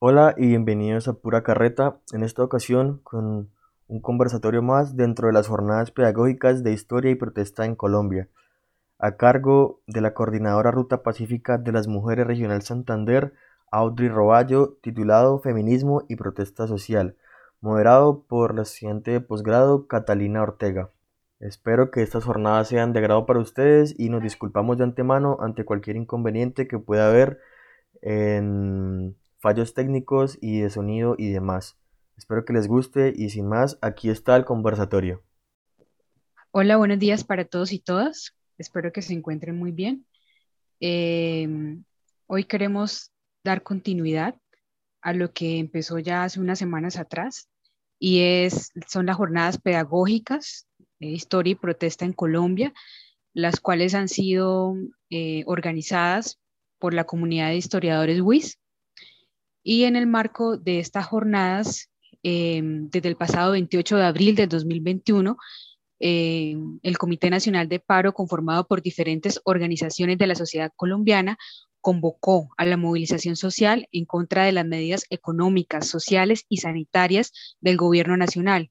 Hola y bienvenidos a Pura Carreta, en esta ocasión con un conversatorio más dentro de las jornadas pedagógicas de historia y protesta en Colombia, a cargo de la coordinadora Ruta Pacífica de las Mujeres Regional Santander, Audrey Roballo, titulado Feminismo y Protesta Social, moderado por la estudiante de posgrado Catalina Ortega. Espero que estas jornadas sean de agrado para ustedes y nos disculpamos de antemano ante cualquier inconveniente que pueda haber en fallos técnicos y de sonido y demás. Espero que les guste y sin más, aquí está el conversatorio. Hola, buenos días para todos y todas. Espero que se encuentren muy bien. Em, hoy queremos dar continuidad a lo que empezó ya hace unas semanas atrás y es, son las jornadas pedagógicas, de historia y protesta en Colombia, las cuales han sido eh, organizadas por la comunidad de historiadores WIS y en el marco de estas jornadas, eh, desde el pasado 28 de abril del 2021, eh, el Comité Nacional de Paro, conformado por diferentes organizaciones de la sociedad colombiana, convocó a la movilización social en contra de las medidas económicas, sociales y sanitarias del gobierno nacional.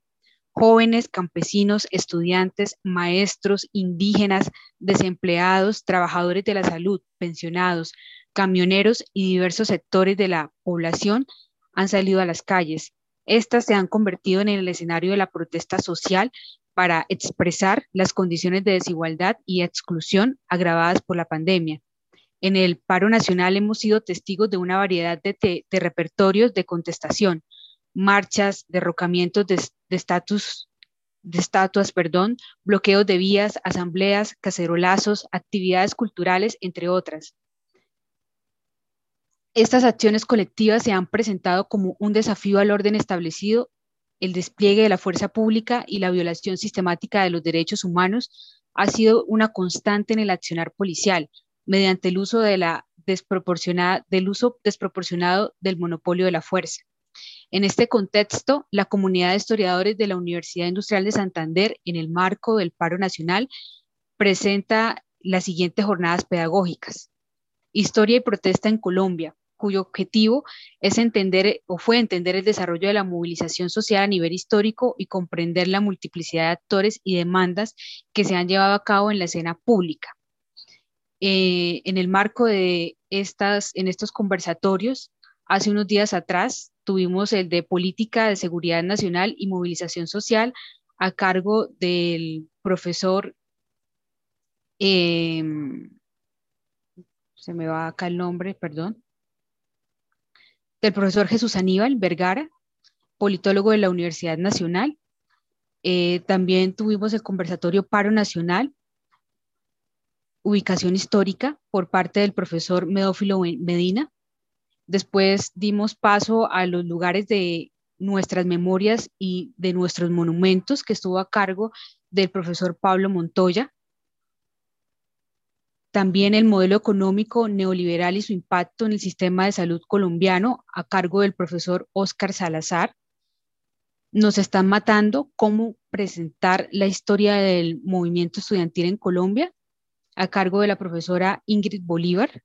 Jóvenes, campesinos, estudiantes, maestros, indígenas, desempleados, trabajadores de la salud, pensionados, camioneros y diversos sectores de la población han salido a las calles. Estas se han convertido en el escenario de la protesta social para expresar las condiciones de desigualdad y exclusión agravadas por la pandemia. En el paro nacional hemos sido testigos de una variedad de, repertorios de contestación, marchas, derrocamientos de de estatuas, perdón, bloqueos de vías, asambleas, cacerolazos, actividades culturales, entre otras. Estas acciones colectivas se han presentado como un desafío al orden establecido, el despliegue de la fuerza pública y la violación sistemática de los derechos humanos ha sido una constante en el accionar policial, mediante el uso, de la desproporcionada, del uso desproporcionado del monopolio de la fuerza. En este contexto, la comunidad de historiadores de la Universidad Industrial de Santander, en el marco del paro nacional, presenta las siguientes jornadas pedagógicas. Historia y protesta en Colombia, cuyo objetivo es entender o fue entender el desarrollo de la movilización social a nivel histórico y comprender la multiplicidad de actores y demandas que se han llevado a cabo en la escena pública. Eh, en el marco de estas, en estos conversatorios, hace unos días atrás tuvimos el de Política de Seguridad Nacional y Movilización Social a cargo del profesor, em, se me va acá el nombre, perdón, del profesor Jesús Aníbal Vergara, politólogo de la Universidad Nacional. Eh, también tuvimos el conversatorio Paro Nacional, ubicación histórica por parte del profesor Medófilo Medina. Después dimos paso a los lugares de nuestras memorias y de nuestros monumentos que estuvo a cargo del profesor Pablo Montoya. También el modelo económico neoliberal y su impacto en el sistema de salud colombiano a cargo del profesor Óscar Salazar. Nos están matando cómo presentar la historia del movimiento estudiantil en Colombia a cargo de la profesora Ingrid Bolívar.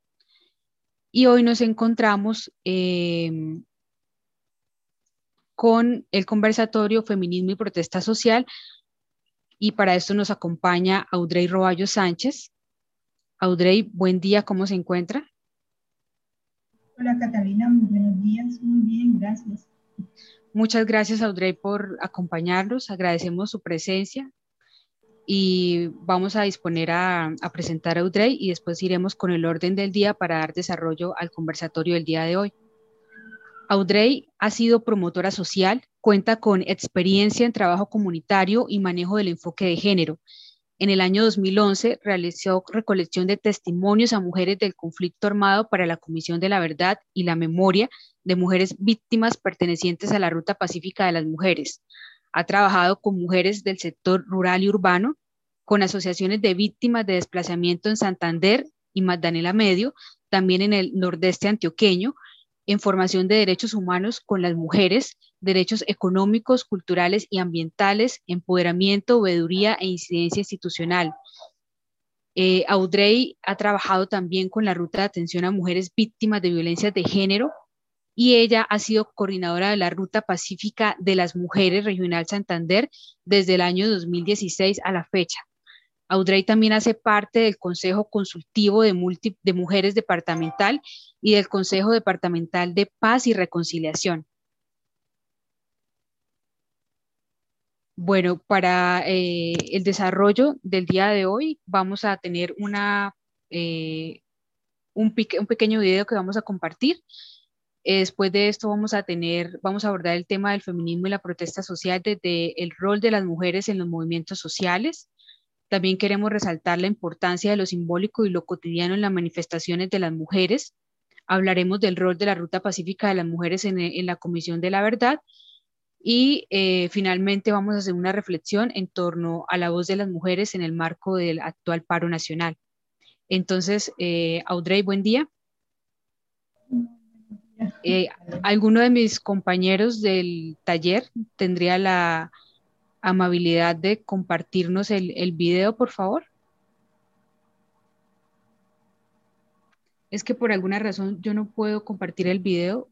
Y hoy nos encontramos em, con el conversatorio Feminismo y Protesta Social y para esto nos acompaña Audrey Roballo Sánchez, Audrey, buen día, ¿cómo se encuentra? Hola Catalina, muy buenos días, muy bien, gracias. Muchas gracias Audrey por acompañarnos, agradecemos su presencia y vamos a disponer a, a, presentar a Audrey y después iremos con el orden del día para dar desarrollo al conversatorio del día de hoy. Audrey ha sido promotora social, cuenta con experiencia en trabajo comunitario y manejo del enfoque de género en el año 2011 realizó recolección de testimonios a mujeres del conflicto armado para la Comisión de la Verdad y la Memoria de mujeres víctimas pertenecientes a la Ruta Pacífica de las Mujeres. Ha trabajado con mujeres del sector rural y urbano, con asociaciones de víctimas de desplazamiento en Santander y Magdalena Medio, también en el nordeste antioqueño, en formación de derechos humanos con las mujeres, derechos económicos, culturales y ambientales, empoderamiento, veeduría e incidencia institucional. Eh, Audrey ha trabajado también con la ruta de atención a mujeres víctimas de violencias de género y ella ha sido coordinadora de la Ruta Pacífica de las Mujeres Regional Santander desde el año 2016 a la fecha. Audrey también hace parte del Consejo Consultivo de, de Mujeres Departamental y del Consejo Departamental de Paz y Reconciliación. Bueno, para eh, el desarrollo del día de hoy vamos a tener una, eh, un, pequeño video que vamos a compartir. Eh, después de esto vamos a tener, vamos a abordar el tema del feminismo y la protesta social desde el rol de las mujeres en los movimientos sociales. También queremos resaltar la importancia de lo simbólico y lo cotidiano en las manifestaciones de las mujeres. Hablaremos del rol de la Ruta Pacífica de las Mujeres en la Comisión de la Verdad y eh, finalmente vamos a hacer una reflexión en torno a la voz de las mujeres en el marco del actual paro nacional. Entonces, eh, Audrey, buen día. Eh, ¿Alguno de mis compañeros del taller tendría la amabilidad de compartirnos el, el video, por favor? Es que por alguna razón yo no puedo compartir el video.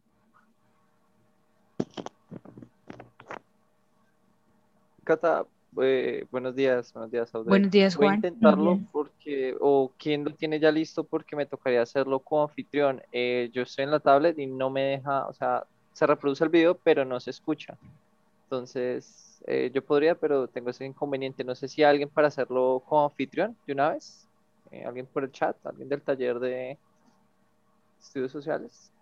Cata, eh, buenos días, buenos días, Audrey. Buenos días, Juan. Voy a intentarlo porque, o quién lo tiene ya listo porque me tocaría hacerlo como anfitrión. Eh, yo estoy en la tablet y no me deja, o sea, se reproduce el video, pero no se escucha. Entonces, eh, yo podría, pero tengo ese inconveniente. No sé si alguien para hacerlo como anfitrión de una vez. alguien por el chat, alguien del taller de estudios sociales.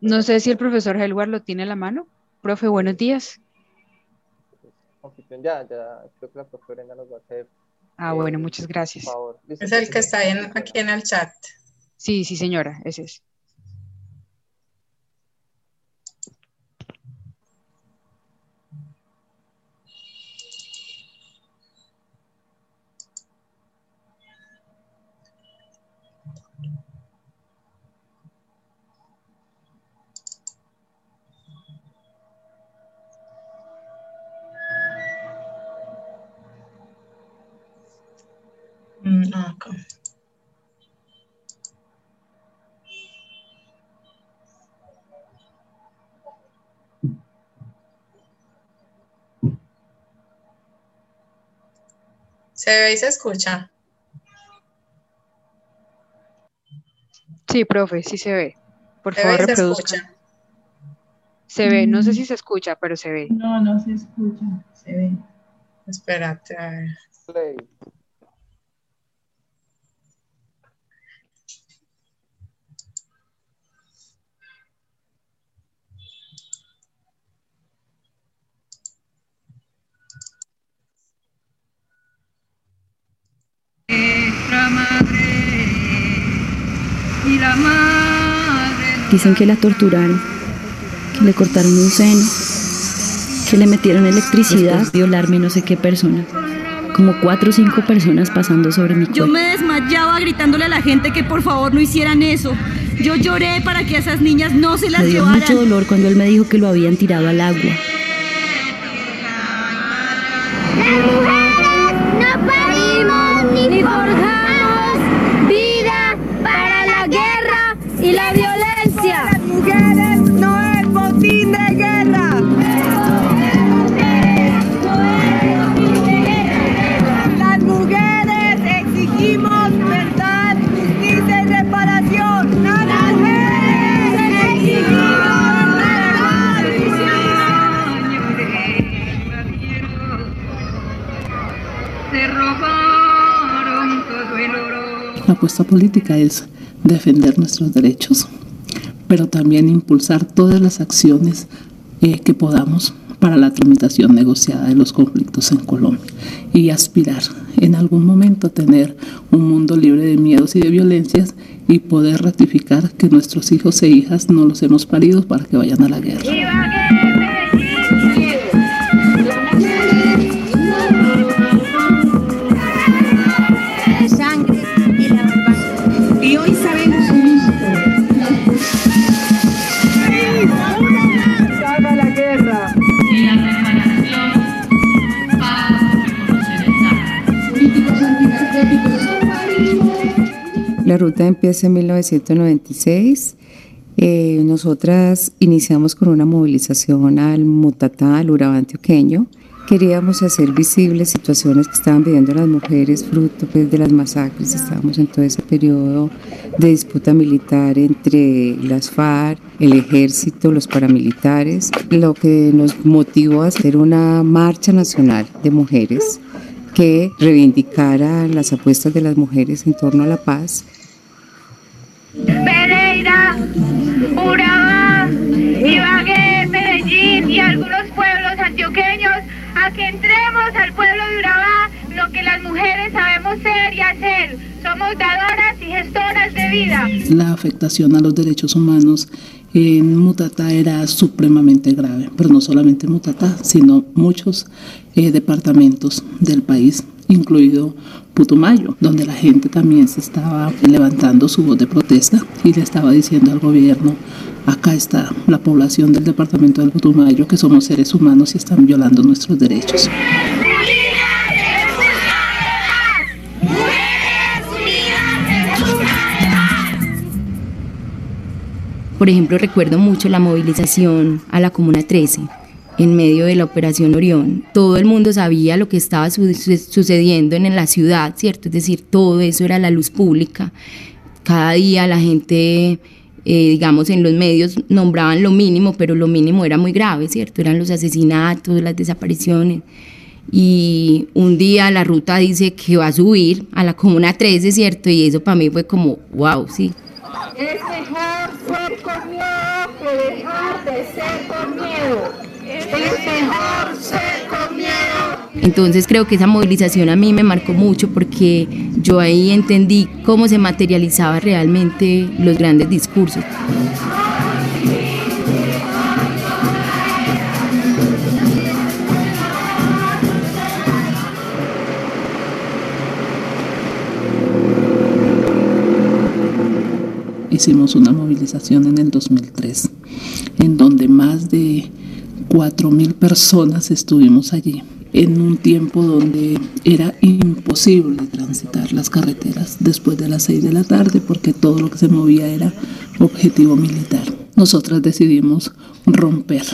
No sé si el profesor Helward lo tiene a la mano. Profe, buenos días. Ya, ya, creo que la profe Brenda nos va a hacer. Ah, bueno, muchas gracias. Es el que está aquí en el chat. Sí, sí, señora, ese es. ¿Se ve y se escucha? Sí, profe, sí se ve. Por favor, reproduzca. Se ve, no sé si se escucha, pero se ve. No, no se escucha, se ve. Espérate, a ver. Dicen que la torturaron, que le cortaron un seno, que le metieron electricidad, violarme no sé qué persona. Como cuatro o cinco personas pasando sobre mi cuerpo. Yo me desmayaba gritándole a la gente que por favor no hicieran eso. Yo lloré para que a esas niñas no se las me dio llevaran. mucho dolor cuando él me dijo que lo habían tirado al agua. Apuesta política es defender nuestros derechos, pero también impulsar todas las acciones eh, que podamos para la tramitación negociada de los conflictos en Colombia y aspirar en algún momento a tener un mundo libre de miedos y de violencias y poder ratificar que nuestros hijos e hijas no los hemos parido para que vayan a la guerra. La ruta empieza en 1996. Eh, nosotras iniciamos con una movilización al Mutatá, al Urabá antioqueño. Queríamos hacer visibles situaciones que estaban viviendo las mujeres fruto pues, de las masacres. Estábamos en todo ese periodo de disputa militar entre las FARC, el ejército, los paramilitares, lo que nos motivó a hacer una marcha nacional de mujeres que reivindicara las apuestas de las mujeres en torno a la paz. Pereira, Urabá, Ibagué, Medellín y algunos pueblos antioqueños a que entremos al pueblo de Urabá lo que las mujeres sabemos ser y hacer. Somos dadoras y gestoras de vida. La afectación a los derechos humanos en Mutatá era supremamente grave, pero no solamente Mutatá, sino muchos eh, departamentos del país, incluido Putumayo, donde la gente también se estaba levantando su voz de protesta y le estaba diciendo al gobierno, acá está la población del departamento del Putumayo, que somos seres humanos y están violando nuestros derechos. Por ejemplo, recuerdo mucho la movilización a la Comuna 13 en medio de la Operación Orión. Todo el mundo sabía lo que estaba sucediendo en la ciudad, ¿cierto? Es decir, todo eso era la luz pública. Cada día la gente, eh, digamos, en los medios nombraban lo mínimo, pero lo mínimo era muy grave, ¿cierto? Eran los asesinatos, las desapariciones. Y un día la ruta dice que va a subir a la Comuna 13, ¿cierto? Y eso para mí fue como, wow, sí. Es mejor ser con miedo que dejar de ser con. Entonces creo que esa movilización a mí me marcó mucho porque yo ahí entendí cómo se materializaba realmente los grandes discursos. hicimos una movilización en el 2003, en donde más de 4.000 personas estuvimos allí, en un tiempo donde era imposible transitar las carreteras después de las 6 de la tarde, porque todo lo que se movía era objetivo militar. Nosotras decidimos romper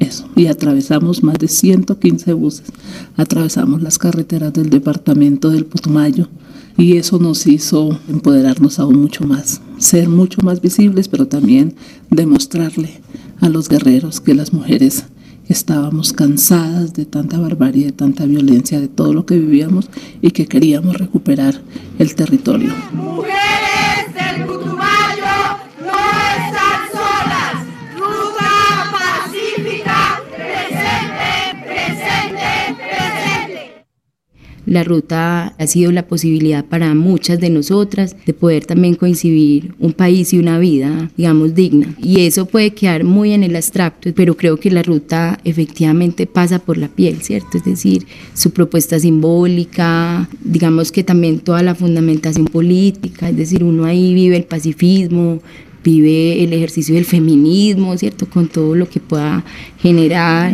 eso y atravesamos más de 115 buses, atravesamos las carreteras del departamento del Putumayo, y eso nos hizo empoderarnos aún mucho más, ser mucho más visibles, pero también demostrarle a los guerreros que las mujeres estábamos cansadas de tanta barbarie, de tanta violencia, de todo lo que vivíamos y que queríamos recuperar el territorio. La ruta ha sido la posibilidad para muchas de nosotras de poder también coincidir un país y una vida, digamos, digna. Y eso puede quedar muy en el abstracto, pero creo que la ruta efectivamente pasa por la piel, ¿cierto? Es decir, su propuesta simbólica, digamos que también toda la fundamentación política, es decir, uno ahí vive el pacifismo, vive el ejercicio del feminismo, ¿cierto? Con todo lo que pueda generar.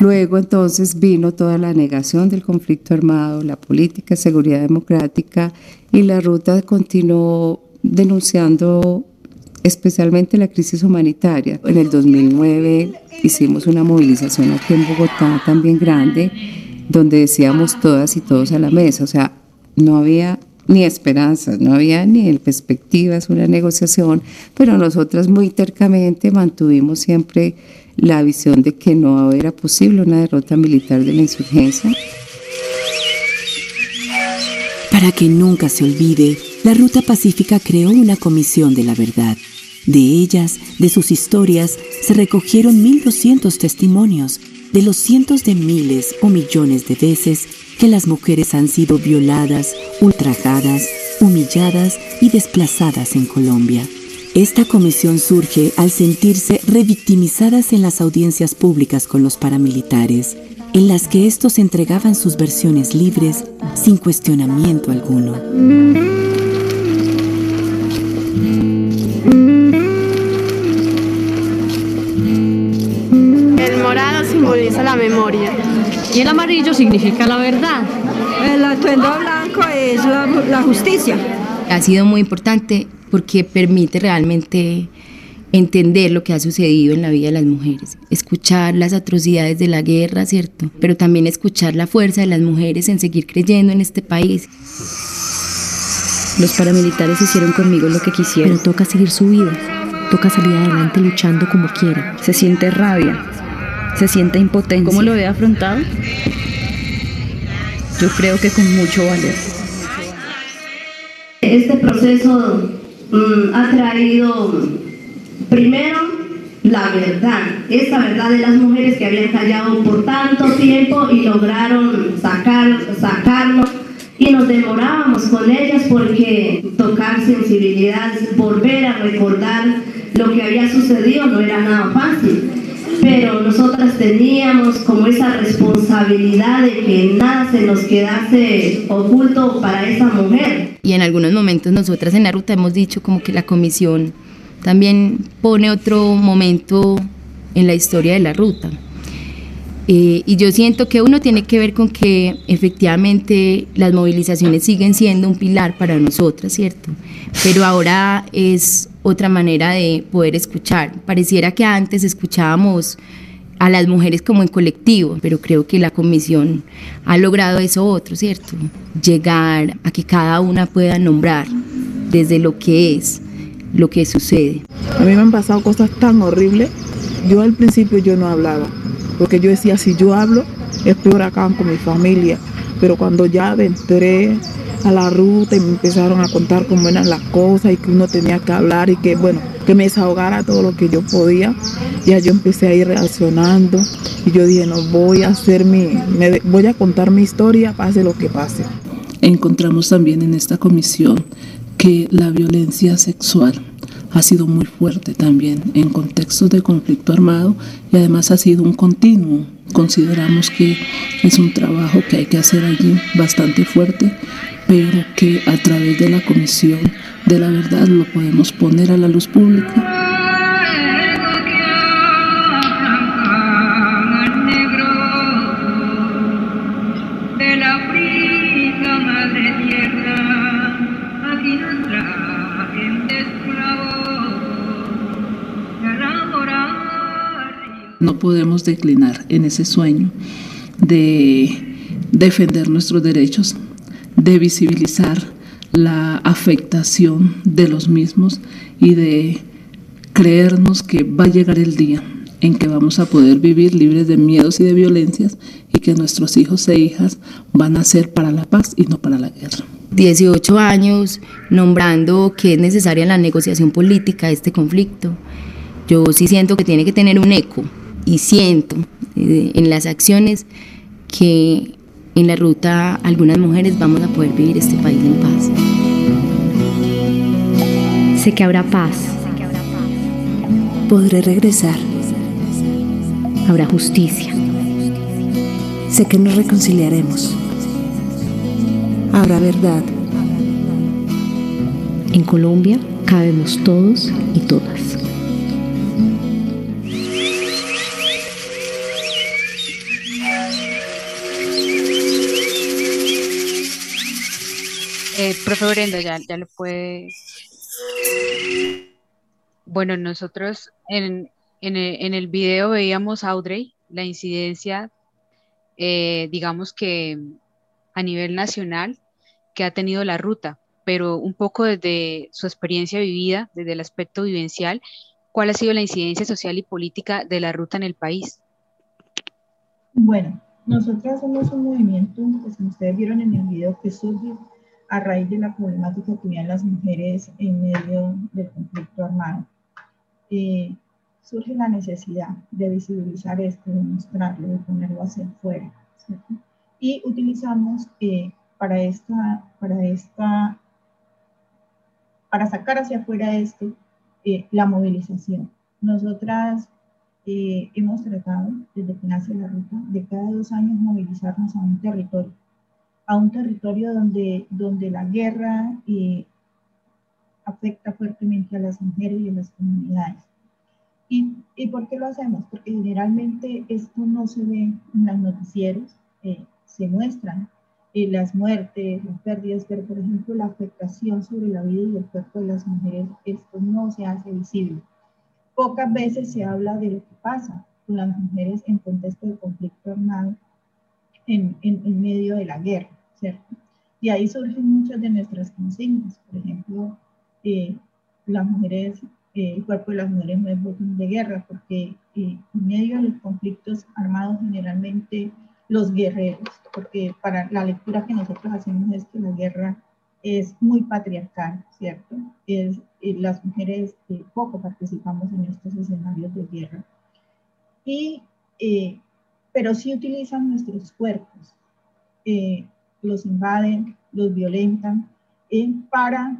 Luego entonces vino toda la negación del conflicto armado, la política seguridad democrática y la ruta continuó denunciando especialmente la crisis humanitaria. En el 2009 hicimos una movilización aquí en Bogotá también grande, donde decíamos todas y todos a la mesa, o sea, no había ni esperanzas, no había ni perspectivas, una negociación, pero nosotras muy tercamente mantuvimos siempre la visión de que no era posible una derrota militar de la insurgencia. Para que nunca se olvide, la Ruta Pacífica creó una comisión de la verdad. De ellas, de sus historias, se recogieron 1.200 testimonios de los cientos de miles o millones de veces que las mujeres han sido violadas, ultrajadas, humilladas y desplazadas en Colombia. Esta comisión surge al sentirse revictimizadas en las audiencias públicas con los paramilitares, en las que estos entregaban sus versiones libres sin cuestionamiento alguno. El morado simboliza la memoria. Y el amarillo significa la verdad. El atuendo blanco es la, la justicia. Ha sido muy importante porque permite realmente entender lo que ha sucedido en la vida de las mujeres, escuchar las atrocidades de la guerra, ¿cierto? Pero también escuchar la fuerza de las mujeres en seguir creyendo en este país. Los paramilitares hicieron conmigo lo que quisieron. Pero toca seguir su vida. Toca salir adelante luchando como quiera. Se siente rabia. Se siente impotencia. ¿Cómo lo he afrontado? Yo creo que con mucho valor. Este proceso mm, ha traído primero la verdad, esta verdad de las mujeres que habían callado por tanto tiempo y lograron sacar, sacarlo y nos demorábamos con ellas porque tocar sensibilidad, volver a recordar lo que había sucedido no era nada fácil. Pero nosotras teníamos como esa responsabilidad de que nada se nos quedase oculto para esa mujer. Y en algunos momentos nosotras en la ruta hemos dicho como que la comisión también pone otro momento en la historia de la ruta. Eh, y yo siento que uno tiene que ver con que efectivamente las movilizaciones siguen siendo un pilar para nosotras, ¿cierto? Pero ahora es otra manera de poder escuchar. Pareciera que antes escuchábamos a las mujeres como en colectivo, pero creo que la comisión ha logrado eso otro, ¿cierto? Llegar a que cada una pueda nombrar desde lo que es, lo que sucede. A mí me han pasado cosas tan horribles. Yo al principio yo no hablaba, porque yo decía, si yo hablo, es peor acá con mi familia. Pero cuando ya entré a la ruta y me empezaron a contar cómo eran las cosas y que uno tenía que hablar y que, bueno, que me desahogara todo lo que yo podía, ya yo empecé a ir reaccionando y yo dije, no, voy a hacer mi, me, voy a contar mi historia, pase lo que pase. Encontramos también en esta comisión que la violencia sexual ha sido muy fuerte también en contextos de conflicto armado y además ha sido un continuo. Consideramos que es un trabajo que hay que hacer allí bastante fuerte, pero que a través de la Comisión de la Verdad lo podemos poner a la luz pública. No podemos declinar en ese sueño de defender nuestros derechos, de visibilizar la afectación de los mismos y de creernos que va a llegar el día en que vamos a poder vivir libres de miedos y de violencias y que nuestros hijos e hijas van a ser para la paz y no para la guerra. 18 años nombrando que es necesaria la negociación política de este conflicto. Yo sí siento que tiene que tener un eco y siento eh, en las acciones que en la ruta algunas mujeres vamos a poder vivir este país en paz. Sé que habrá paz. Podré regresar. Habrá justicia. Sé que nos reconciliaremos. Habrá verdad. En Colombia cabemos todos y todas. Eh, profe Brenda, ya, ya lo puede. Bueno, nosotros en, en, el, video veíamos Audrey, la incidencia, eh, digamos que a nivel nacional, que ha tenido la ruta, pero un poco desde su experiencia vivida, desde el aspecto vivencial, ¿cuál ha sido la incidencia social y política de la ruta en el país? Bueno, nosotras somos un movimiento, pues como ustedes vieron en el video, que surgió a raíz de la problemática que vivían las mujeres en medio del conflicto armado. Eh, surge la necesidad de visibilizar esto, de mostrarlo, de ponerlo hacia afuera. ¿cierto? Y utilizamos eh, para, esta, para, esta, para sacar hacia afuera esto eh, la movilización. Nosotras eh, hemos tratado, desde que nace la ruta, de cada dos años movilizarnos a un territorio a un territorio donde, donde la guerra eh, afecta fuertemente a las mujeres y a las comunidades. ¿Y, ¿Y por qué lo hacemos? Porque generalmente esto no se ve en los noticieros, eh, se muestran eh, las muertes, las pérdidas, pero por ejemplo la afectación sobre la vida y el cuerpo de las mujeres, esto no se hace visible. Pocas veces se habla de lo que pasa con las mujeres en contexto de conflicto armado en, en, medio de la guerra, ¿cierto? Y ahí surgen muchas de nuestras consignas, por ejemplo, eh, las mujeres, eh, el cuerpo de las mujeres no es botín de guerra, porque en medio de los conflictos armados generalmente los guerreros, porque para la lectura que nosotros hacemos es que la guerra es muy patriarcal, ¿cierto? Es, eh, las mujeres eh, poco participamos en estos escenarios de guerra. Y, eh, pero sí utilizan nuestros cuerpos, los invaden, los violentan para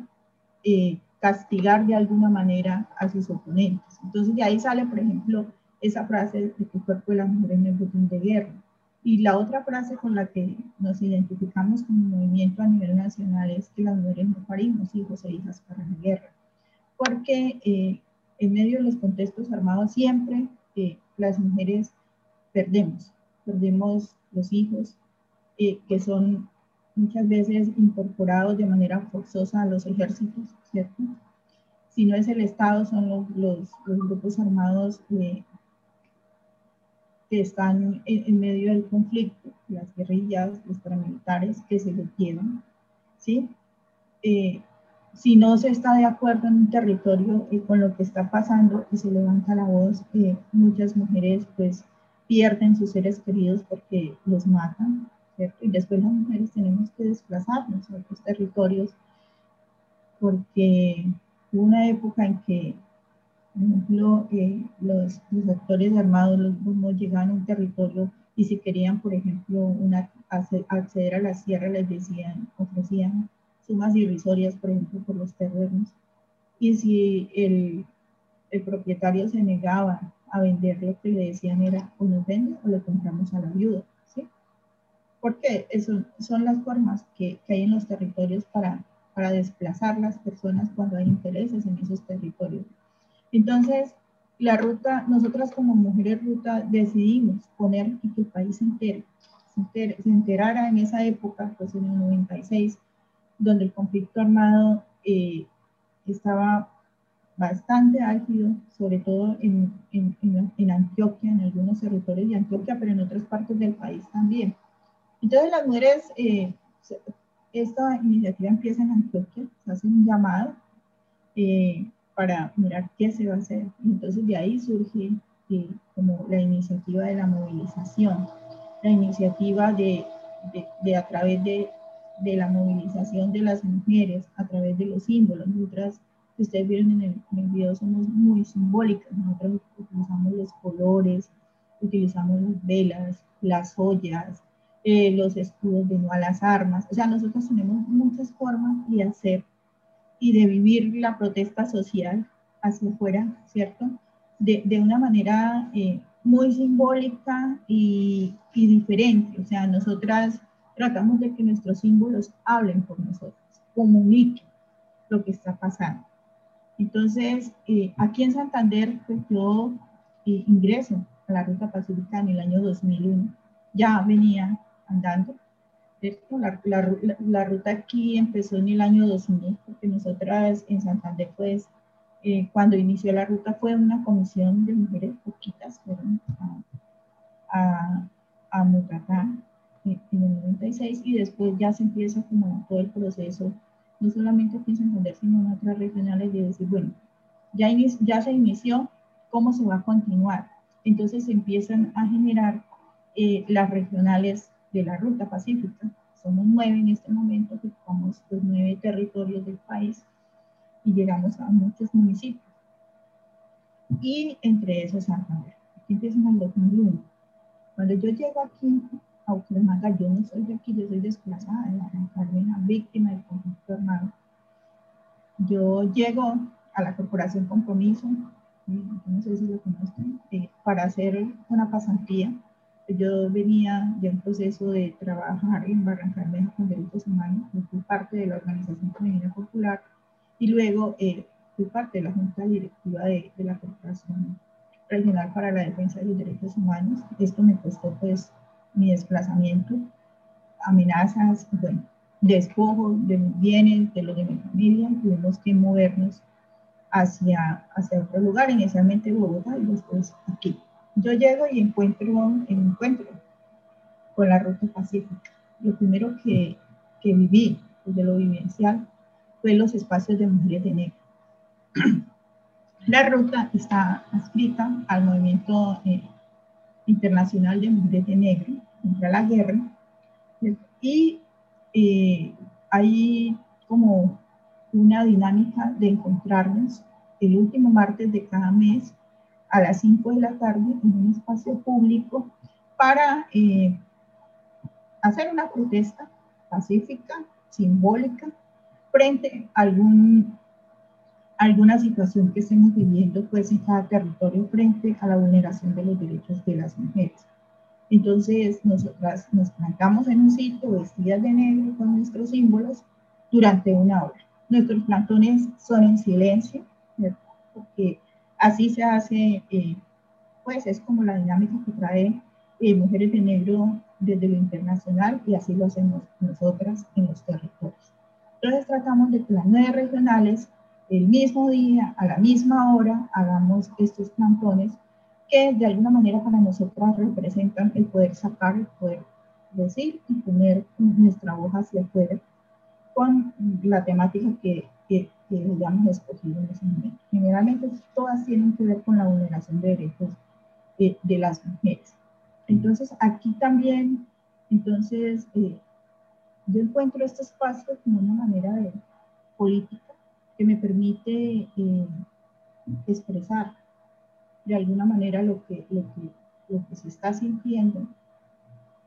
castigar de alguna manera a sus oponentes. Entonces de ahí sale, por ejemplo, esa frase de que el cuerpo de las mujeres no es botín de guerra. Y la otra frase con la que nos identificamos como movimiento a nivel nacional es que las mujeres no parimos hijos e hijas para la guerra, porque eh, en medio de los contextos armados siempre eh, las mujeres perdemos, perdemos los hijos eh, que son muchas veces incorporados de manera forzosa a los ejércitos, ¿cierto? Si no es el Estado, son los, los, los grupos armados que están en, medio del conflicto, las guerrillas, los paramilitares que se llevan, ¿sí? Eh, si no se está de acuerdo en un territorio con lo que está pasando y se levanta la voz, eh, muchas mujeres pues pierden sus seres queridos porque los matan, ¿cierto? Y después las mujeres tenemos que desplazarnos a otros territorios porque hubo una época en que por ejemplo, eh, los, actores armados los, llegaban a un territorio y si querían, por ejemplo, acceder a la sierra, les decían, ofrecían sumas irrisorias, por ejemplo, por los terrenos. Y si el, el propietario se negaba a vender, lo que le decían era, o nos vende o le compramos a la viuda. Porque eso son las formas que, que hay en los territorios para, para desplazar las personas cuando hay intereses en esos territorios. Entonces, la ruta, nosotras como mujeres ruta decidimos poner y que el país se entere, se, enterara en esa época, pues en el 96, donde el conflicto armado eh, estaba bastante álgido, sobre todo en, en, en, Antioquia, en algunos territorios de Antioquia, pero en otras partes del país también. Entonces las mujeres, eh, esta iniciativa empieza en Antioquia, se hace un llamado, eh, para mirar qué se va a hacer. Y entonces de ahí surge eh, como la iniciativa de la movilización, la iniciativa de, de, a través de, de, la movilización de las mujeres, a través de los símbolos. Nosotras, que ustedes vieron en el, en el video, somos muy simbólicas. Nosotros utilizamos los colores, utilizamos las velas, las ollas, eh, los escudos de no a las armas. O sea, nosotros tenemos muchas formas de hacer y de vivir la protesta social hacia afuera, ¿cierto? De, de una manera eh, muy simbólica y, y, diferente. O sea, nosotras tratamos de que nuestros símbolos hablen por nosotros, comuniquen lo que está pasando. Entonces, eh, aquí en Santander, pues yo eh, ingreso a la Ruta Pacífica en el año 2001. Ya venía andando, la, la, la, ruta aquí empezó en el año 2000, porque nosotras en Santander, pues, eh, cuando inició la ruta fue una comisión de mujeres poquitas, fueron a, a, a en, el 96 y después ya se empieza como todo el proceso, no solamente aquí en Santander, sino en otras regionales, de decir, bueno, ya, ya se inició, ¿cómo se va a continuar? Entonces se empiezan a generar eh, las regionales de la ruta pacífica. Somos nueve en este momento, ocupamos los nueve territorios del país y llegamos a muchos municipios. Y entre esos Santander. Aquí empiezan el 2001. Cuando yo llego aquí a Bucaramanga, yo no soy de aquí, yo soy desplazada de la Carmena, víctima del conflicto armado. Yo llego a la Corporación Compromiso, no sé si lo conocen, eh, para hacer una pasantía yo venía de un proceso de trabajar en Barranca con derechos humanos, fui parte de la Organización Femenina Popular y luego eh, fui parte de la Junta Directiva de, de, la Corporación Regional para la Defensa de los Derechos Humanos. Esto me costó pues mi desplazamiento, amenazas, bueno, despojo de mis bienes, de los de mi familia, tuvimos que movernos hacia, hacia otro lugar, inicialmente Bogotá y después aquí. Yo llego y encuentro, encuentro con la ruta pacífica. Lo primero que, que viví, desde lo vivencial, fue los espacios de mujeres de negro. La ruta está adscrita al movimiento eh, internacional de mujeres de negro contra la guerra y eh, hay como una dinámica de encontrarnos el último martes de cada mes a las 5 de la tarde en un espacio público para eh, hacer una protesta pacífica, simbólica, frente a algún, alguna situación que estemos viviendo pues, en cada territorio frente a la vulneración de los derechos de las mujeres. Entonces, nosotras nos plantamos en un sitio vestidas de negro con nuestros símbolos durante una hora. Nuestros plantones son en silencio, porque así se hace, eh, pues es como la dinámica que trae eh, Mujeres de Negro desde lo internacional y así lo hacemos nosotras en los territorios. Entonces tratamos de que las nueve regionales el mismo día, a la misma hora, hagamos estos plantones que de alguna manera para nosotras representan el poder sacar, el poder decir y poner nuestra hoja hacia afuera con la temática que, que hayamos escogido en ese momento. Generalmente todas tienen que ver con la vulneración de derechos de, de las mujeres. Entonces aquí también, entonces eh, yo encuentro este espacio como una manera de política que me permite eh, expresar de alguna manera lo que, lo que, lo que se está sintiendo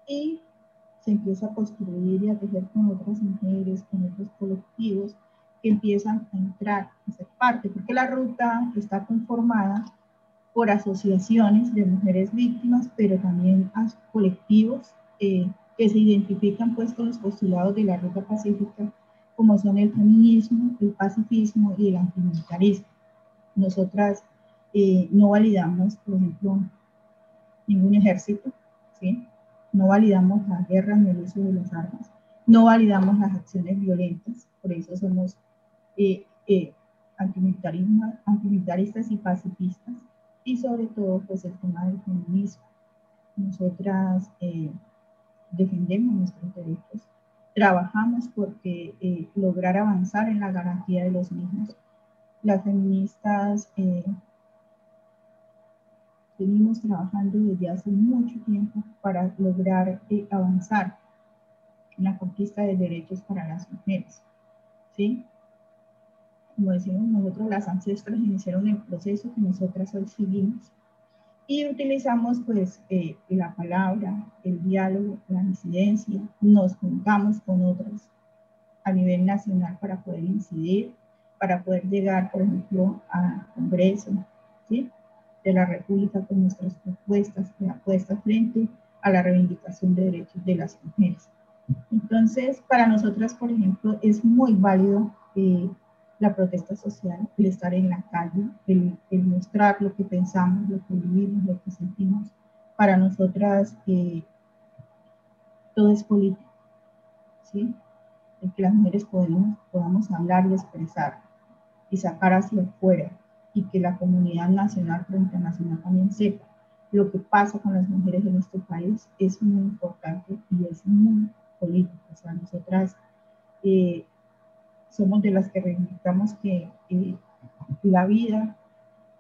y se empieza a construir y a tejer con otras mujeres, con otros colectivos empiezan a entrar, a ser parte, porque la ruta está conformada por asociaciones de mujeres víctimas, pero también a colectivos eh, que se identifican pues con los postulados de la ruta pacífica, como son el feminismo, el pacifismo y el antimilitarismo. Nosotras eh, no validamos, por ejemplo, ningún ejército, ¿sí? no validamos la guerra ni el uso de las armas, no validamos las acciones violentas, por eso somos eh, eh, antimilitaristas y pacifistas, y sobre todo pues el tema del feminismo. Nosotras eh, defendemos nuestros derechos, trabajamos porque eh, lograr avanzar en la garantía de los mismos. Las feministas eh, trabajando desde hace mucho tiempo para lograr eh, avanzar en la conquista de derechos para las mujeres. ¿sí? Como decimos nosotros, las ancestras iniciaron el proceso que nosotras hoy seguimos y utilizamos pues eh, la palabra, el diálogo, la incidencia, nos juntamos con otros a nivel nacional para poder incidir, para poder llegar, por ejemplo, al Congreso, ¿sí? de la República con nuestras propuestas y apuestas frente a la reivindicación de derechos de las mujeres. Entonces, para nosotras, por ejemplo, es muy válido eh, la protesta social, el estar en la calle, el, el, mostrar lo que pensamos, lo que vivimos, lo que sentimos. Para nosotras, eh, todo es político, ¿sí? El que las mujeres podemos, podamos hablar y expresar y sacar hacia afuera y que la comunidad nacional o internacional también sepa lo que pasa con las mujeres en este país es muy importante y es muy político. O sea, nosotras eh, somos de las que reivindicamos que la vida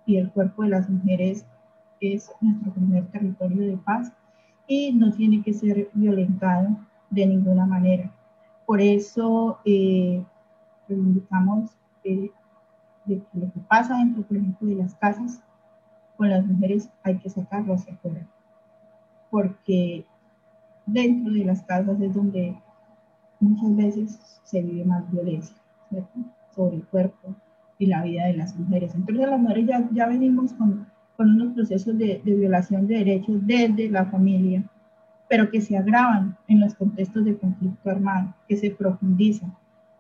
y el cuerpo de las mujeres es nuestro primer territorio de paz y no tiene que ser violentado de ninguna manera. Por eso eh, reivindicamos eh, de que lo que pasa dentro, por ejemplo, de las casas con las mujeres hay que sacarlo hacia afuera. Porque dentro de las casas es donde muchas veces se vive más violencia sobre el cuerpo y la vida de las mujeres. Entonces las mujeres ya, ya venimos con, con unos procesos de, de violación de derechos desde la familia, pero que se agravan en los contextos de conflicto armado, que se profundizan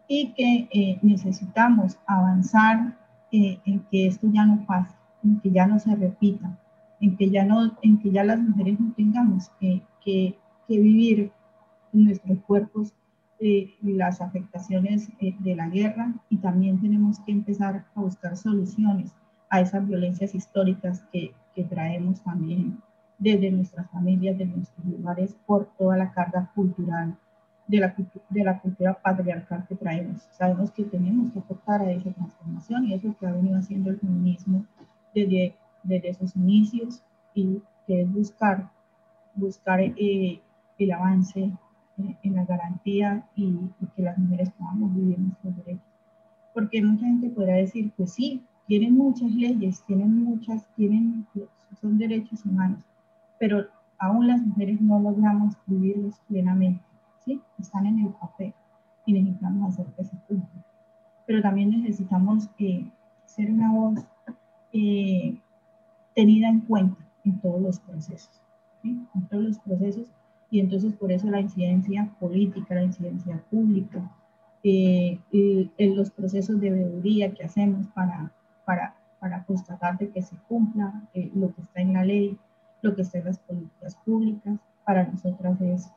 y que eh, necesitamos avanzar eh, en que esto ya no pase, en que ya no se repita, en que ya, no, en que ya las mujeres no tengamos que, que, que vivir nuestros cuerpos eh, las afectaciones eh, de la guerra y también tenemos que empezar a buscar soluciones a esas violencias históricas que, que traemos también desde nuestras familias, de nuestros lugares, por toda la carga cultural de la, de la cultura patriarcal que traemos. Sabemos que tenemos que aportar a esa transformación y es lo que ha venido haciendo el feminismo desde, desde sus inicios y que es buscar, buscar eh, el avance en la garantía y, y, que las mujeres podamos vivir nuestros derechos. Porque mucha gente podrá decir, pues sí, tienen muchas leyes, tienen muchas, tienen, son derechos humanos, pero aún las mujeres no logramos vivirlos plenamente ¿sí? Están en el papel y necesitamos hacer que se cumplan. Pero también necesitamos eh, ser una voz eh, tenida en cuenta en todos los procesos. En todos los procesos y entonces por eso la incidencia política, la incidencia pública, eh, en los procesos de veeduría que hacemos para, para, para constatar de que se cumpla eh, lo que está en la ley, lo que está en las políticas públicas, para nosotras es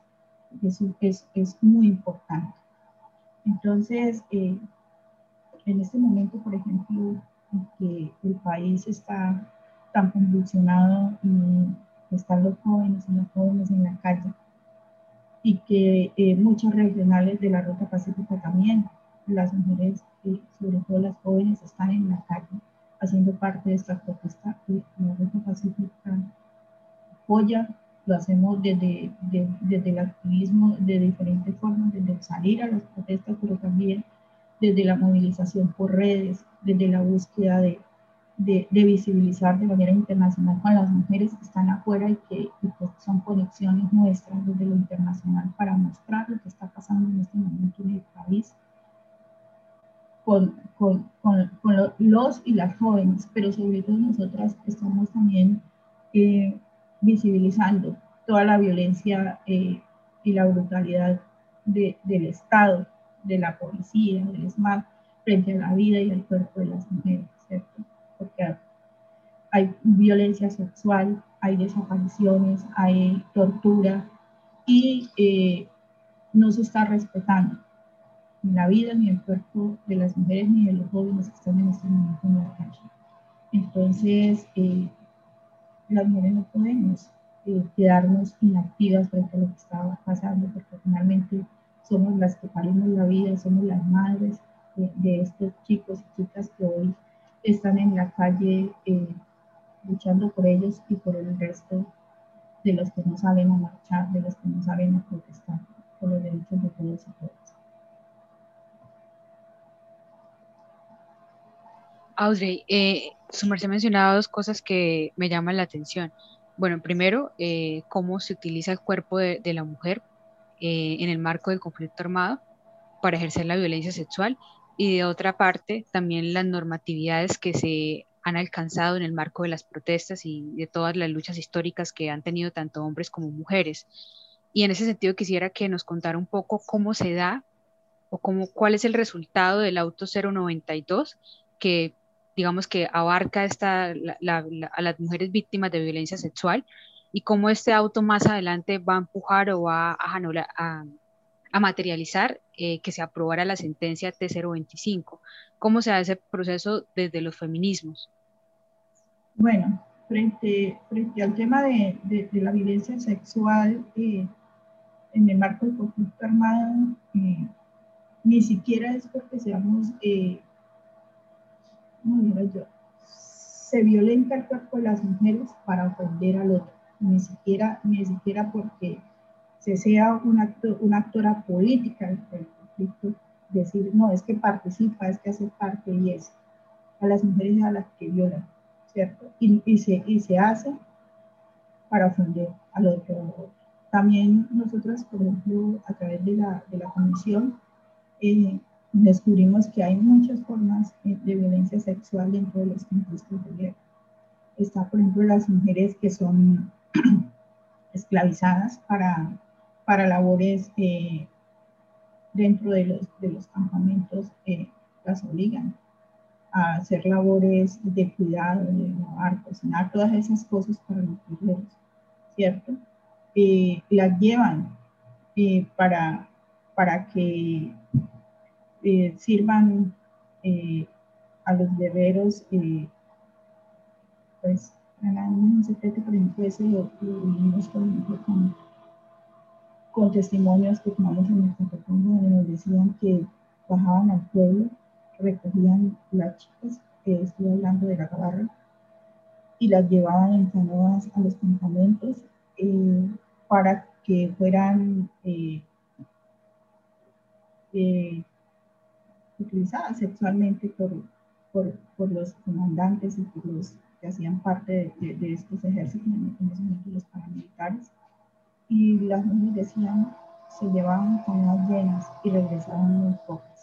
eso es, es muy importante. Entonces, eh, en este momento, por ejemplo, en que el país está tan convulsionado y están los jóvenes y las jóvenes en la calle, y que eh, muchos regionales de la Ruta Pacífica también, las mujeres, eh, sobre todo las jóvenes, están en la calle haciendo parte de esta protesta. La Ruta Pacífica apoya lo hacemos desde, desde el activismo de diferentes formas, desde salir a las protestas, pero también desde la movilización por redes, desde la búsqueda de, de, visibilizar de manera internacional con las mujeres que están afuera y que pues son conexiones nuestras desde lo internacional para mostrar lo que está pasando en este momento en el país con, los y las jóvenes, pero sobre todo nosotras estamos también eh, visibilizando toda la violencia eh, y la brutalidad de, del Estado, de la policía, del SMAT, frente a la vida y al cuerpo de las mujeres, ¿cierto? Porque hay violencia sexual, hay desapariciones, hay tortura y eh, no se está respetando ni la vida ni el cuerpo de las mujeres ni de los jóvenes que están en este momento en la calle. Entonces, eh, las mujeres no podemos eh, quedarnos inactivas frente a lo que estaba pasando, porque finalmente somos las que parimos la vida, somos las madres de, estos chicos y chicas que hoy están en la calle eh, luchando por ellos y por el resto de los que no saben a marchar, de los que no saben a protestar por los derechos de todos y todas. Audrey, eh, su merced mencionaba dos cosas que me llaman la atención. Bueno, primero, eh, cómo se utiliza el cuerpo de, la mujer eh, en el marco del conflicto armado para ejercer la violencia sexual y de otra parte también las normatividades que se han alcanzado en el marco de las protestas y de todas las luchas históricas que han tenido tanto hombres como mujeres. Y en ese sentido quisiera que nos contara un poco cómo se da o cómo, cuál es el resultado del auto 092 que digamos que abarca esta, a las mujeres víctimas de violencia sexual y cómo este auto más adelante va a empujar o va a, a, materializar eh, que se aprobara la sentencia T025. ¿Cómo se hace ese proceso desde los feminismos? Bueno, frente, frente al tema de, la violencia sexual eh, en el marco del conflicto armado, eh, ni siquiera es porque seamos yo, se violenta el cuerpo de las mujeres para ofender al otro, ni siquiera, ni siquiera porque se sea un actor, una actora política del conflicto, decir, no, es que participa, es que hace parte y es a las mujeres a las que violan, ¿cierto? Y, y, se, y se hace para ofender al otro. También nosotros, por ejemplo, a través de la, de la comisión, eh, descubrimos que hay muchas formas de violencia sexual dentro de los contextos de guerra. Está, por ejemplo, las mujeres que son esclavizadas para, para labores eh, dentro de los, de los campamentos eh, las obligan a hacer labores de cuidado, de lavar, cocinar, todas esas cosas para los guerreros, ¿cierto? Eh, las llevan eh, para, para que eh, sirvan a los guerreros, pues, un secreto, por ejemplo, ese lo, vimos, por ejemplo, con, con testimonios que tomamos en nuestra donde nos decían que bajaban al pueblo recogían las chicas, que estoy hablando de la gabarra, y las llevaban en canoas a los campamentos eh, para que fueran eh, eh, utilizadas sexualmente por, por, los comandantes y por los que hacían parte de, estos ejércitos, en ese los paramilitares. Y las mujeres decían, se llevaban canoas llenas y regresaban muy pocas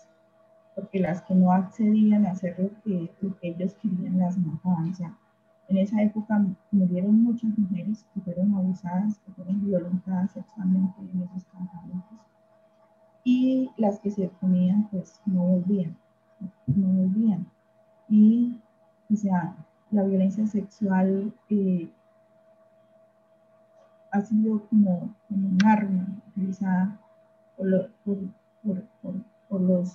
porque las que no accedían a hacer lo que, ellos querían las mataban. O sea, en esa época murieron muchas mujeres que fueron abusadas, que fueron violentadas sexualmente en esos campamentos. Y las que se ponían, pues no volvían, no volvían. Y, o sea, la violencia sexual eh, ha sido como, un arma utilizada por, por los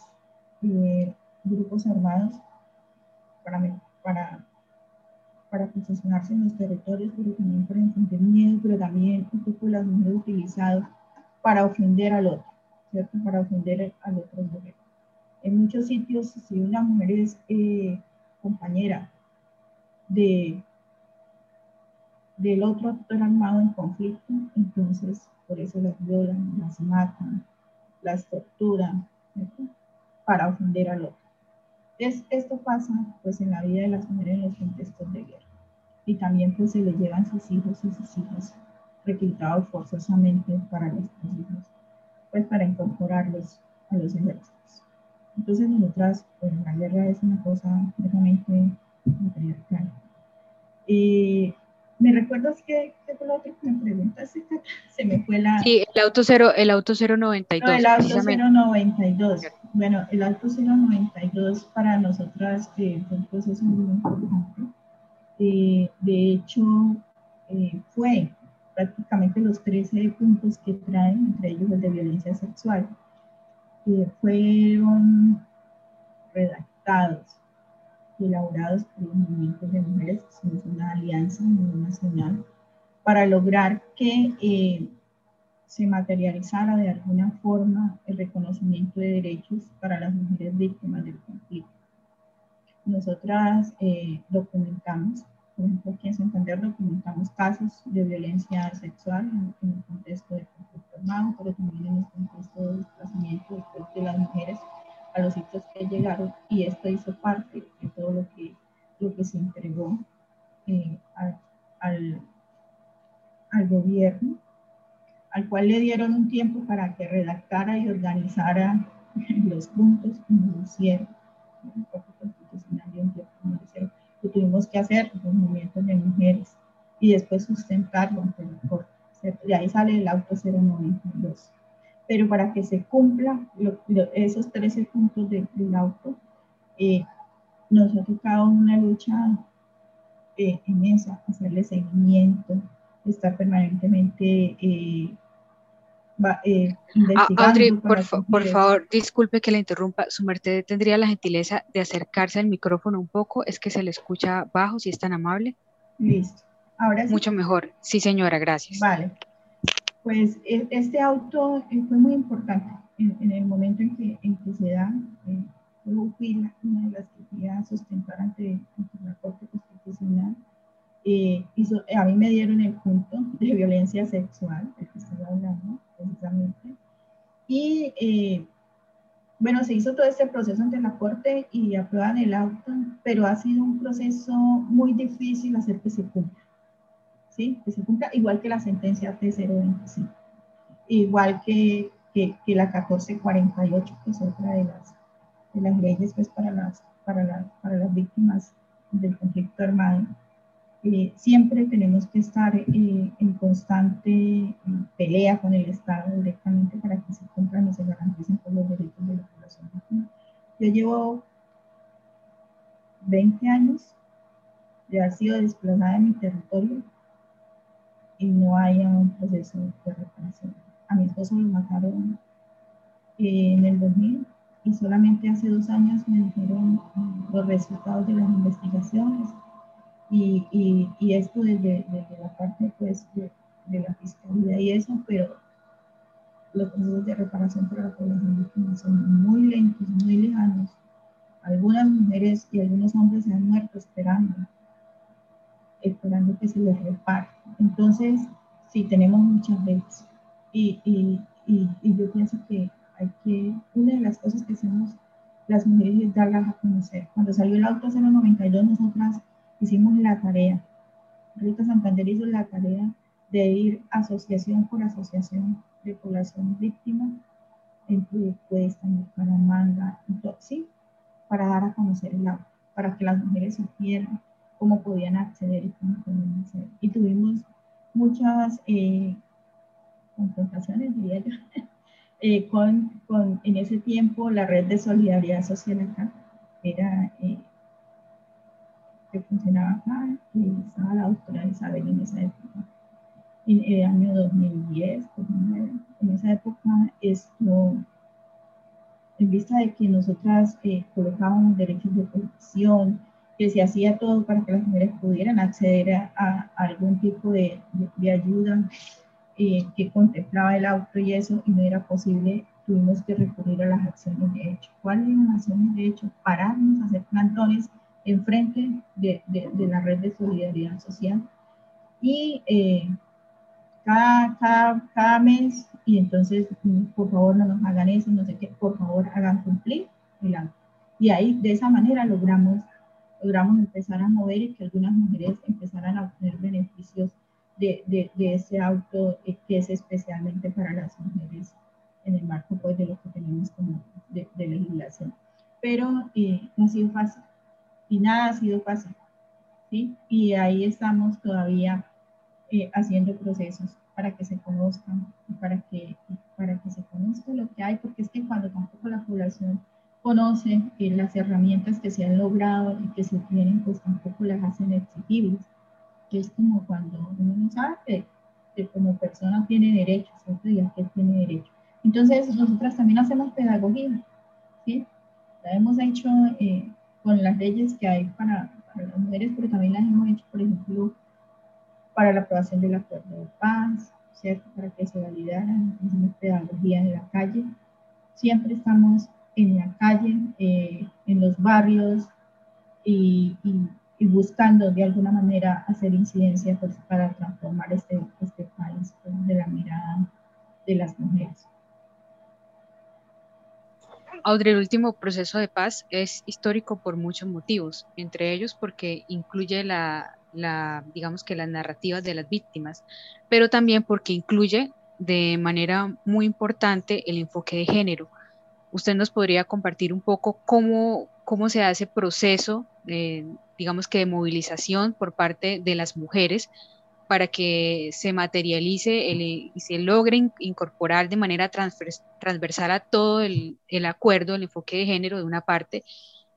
eh, grupos armados para, para, para posicionarse en los territorios, pero también para infundir miedo, pero también un poco las mujeres utilizadas para ofender al otro, ¿cierto? Para ofender al otro mujer. En muchos sitios, si una mujer es eh, compañera de, del otro actor armado en conflicto, entonces por eso las violan, las matan, las torturan, para ofender al otro. Es, esto pasa pues en la vida de las mujeres en los contextos de guerra. Y también pues se le llevan sus hijos y sus hijas reclutados forzosamente para los hijos, pues para incorporarlos a los ejércitos. Entonces nosotras, pues la guerra es una cosa realmente patriarcal. Y ¿Me recuerdas qué, qué fue lo otro que me preguntaste? Se me fue la... Sí, el auto, cero, el auto 092. No, el auto 092. Bueno, el auto 092 para nosotras eh, fue un proceso muy importante. Eh, de hecho, eh, fue prácticamente los 13 puntos que traen, entre ellos el de violencia sexual, fueron redactados elaborados por los movimientos de mujeres, somos una alianza nacional, para lograr que eh, se materializara de alguna forma el reconocimiento de derechos para las mujeres víctimas del conflicto. Nosotras eh, documentamos, por ejemplo, aquí en Santander documentamos casos de violencia sexual en, el contexto del conflicto armado, pero también en el contexto de desplazamiento de las mujeres a los sitios que llegaron y esto hizo parte de todo lo que, lo que se entregó eh, al, al gobierno, al cual le dieron un tiempo para que redactara y organizara los puntos como lo hicieron. Lo tuvimos que hacer los movimientos de mujeres y después sustentarlo ante la corte. Y ahí sale el auto 092 pero para que se cumpla esos 13 puntos del auto, eh, nos ha tocado una lucha eh, inmensa, hacerle seguimiento, estar permanentemente eh, eh ah, Audrey, por, por, favor, disculpe que le interrumpa. Su merced tendría la gentileza de acercarse al micrófono un poco. Es que se le escucha bajo, si es tan amable. Listo. Ahora sí. Mucho mejor. Sí, señora, gracias. Vale pues e, este auto fue muy importante en, el momento en que, se da. Eh, fui una de las que quería sustentar ante, la Corte Constitucional. Eh, a mí me dieron el punto de violencia sexual, del que estoy hablando precisamente. Y eh, bueno, se hizo todo este proceso ante la Corte y aprueban el auto, pero ha sido un proceso muy difícil hacer que se cumpla que se cumpla, igual que la sentencia T025, igual que, que, la 1448, que es otra de las, de las leyes pues, para, las, para, para las víctimas del conflicto armado. eh, siempre tenemos que estar eh, en constante pelea con el Estado directamente para que se cumplan y se garanticen todos los derechos de la población. Yo llevo 20 años de haber sido desplazada de mi territorio y no hay un proceso de reparación. A mi esposo lo mataron en el 2000 y solamente hace dos años me dijeron los resultados de las investigaciones y, y, y esto desde, desde, la parte pues, de, de, la fiscalía y eso, pero los procesos de reparación para la población víctima son muy lentos, muy lejanos. Algunas mujeres y algunos hombres se han muerto esperando, esperando que se les repare. Entonces, sí, tenemos muchas veces. Y, y, y, y yo pienso que hay que, una de las cosas que hacemos las mujeres es darlas a conocer. Cuando salió el auto 092, nosotras hicimos la tarea. Rita Santander hizo la tarea de ir asociación por asociación de población víctima en Puesta, en Bucaramanga, sí, para dar a conocer el agua, para que las mujeres supieran cómo podían acceder y cómo podían hacer. Y tuvimos muchas eh, confrontaciones, diría yo, eh, con, con, en ese tiempo la red de solidaridad social acá, era eh, que funcionaba acá, estaba la doctora Isabel en esa época, en el año 2010, 2009. En esa época, esto, en vista de que nosotras eh, colocábamos derechos de protección, que se hacía todo para que las mujeres pudieran acceder a, a algún tipo de, de, de ayuda eh, que contemplaba el auto y eso, y no era posible, tuvimos que recurrir a las acciones de hecho. ¿Cuáles eran las acciones de hecho? Pararnos, hacer plantones enfrente de, de, de la red de solidaridad social y eh, cada, cada, cada, mes y entonces por favor no nos hagan eso, no sé qué, por favor hagan cumplir el acto. Y ahí de esa manera logramos, logramos empezar a mover y que algunas mujeres empezaran a obtener beneficios de, de, de ese auto eh, que es especialmente para las mujeres en el marco pues, de lo que tenemos como de, de legislación. Pero eh, no ha sido fácil y nada ha sido fácil. ¿sí? Y ahí estamos todavía eh, haciendo procesos para que se conozcan para que, para que se conozca lo que hay, porque es que cuando tampoco la población conoce eh, las herramientas que se han logrado y que se tienen, pues tampoco las hacen exigibles. Es como cuando uno no sabe que, que como persona tiene derechos, ¿cierto? Y que tiene derecho. Entonces, nosotras también hacemos pedagogía, ¿sí? La hemos hecho eh, con las leyes que hay para, para, las mujeres, pero también las hemos hecho, por ejemplo, para la aprobación del acuerdo de paz, ¿cierto? Para que se validaran, hicimos pedagogía en la calle. Siempre estamos en la calle, eh, en los barrios y, y, y, buscando de alguna manera hacer incidencia pues, para transformar este, este país pues, de la mirada de las mujeres. Audrey, el último proceso de paz es histórico por muchos motivos, entre ellos porque incluye la, la, digamos que las narrativas de las víctimas, pero también porque incluye de manera muy importante el enfoque de género. Usted nos podría compartir un poco cómo, cómo se hace proceso, eh, digamos que de movilización por parte de las mujeres para que se materialice el, y se logre incorporar de manera transversal a todo el, el, acuerdo, el enfoque de género de una parte,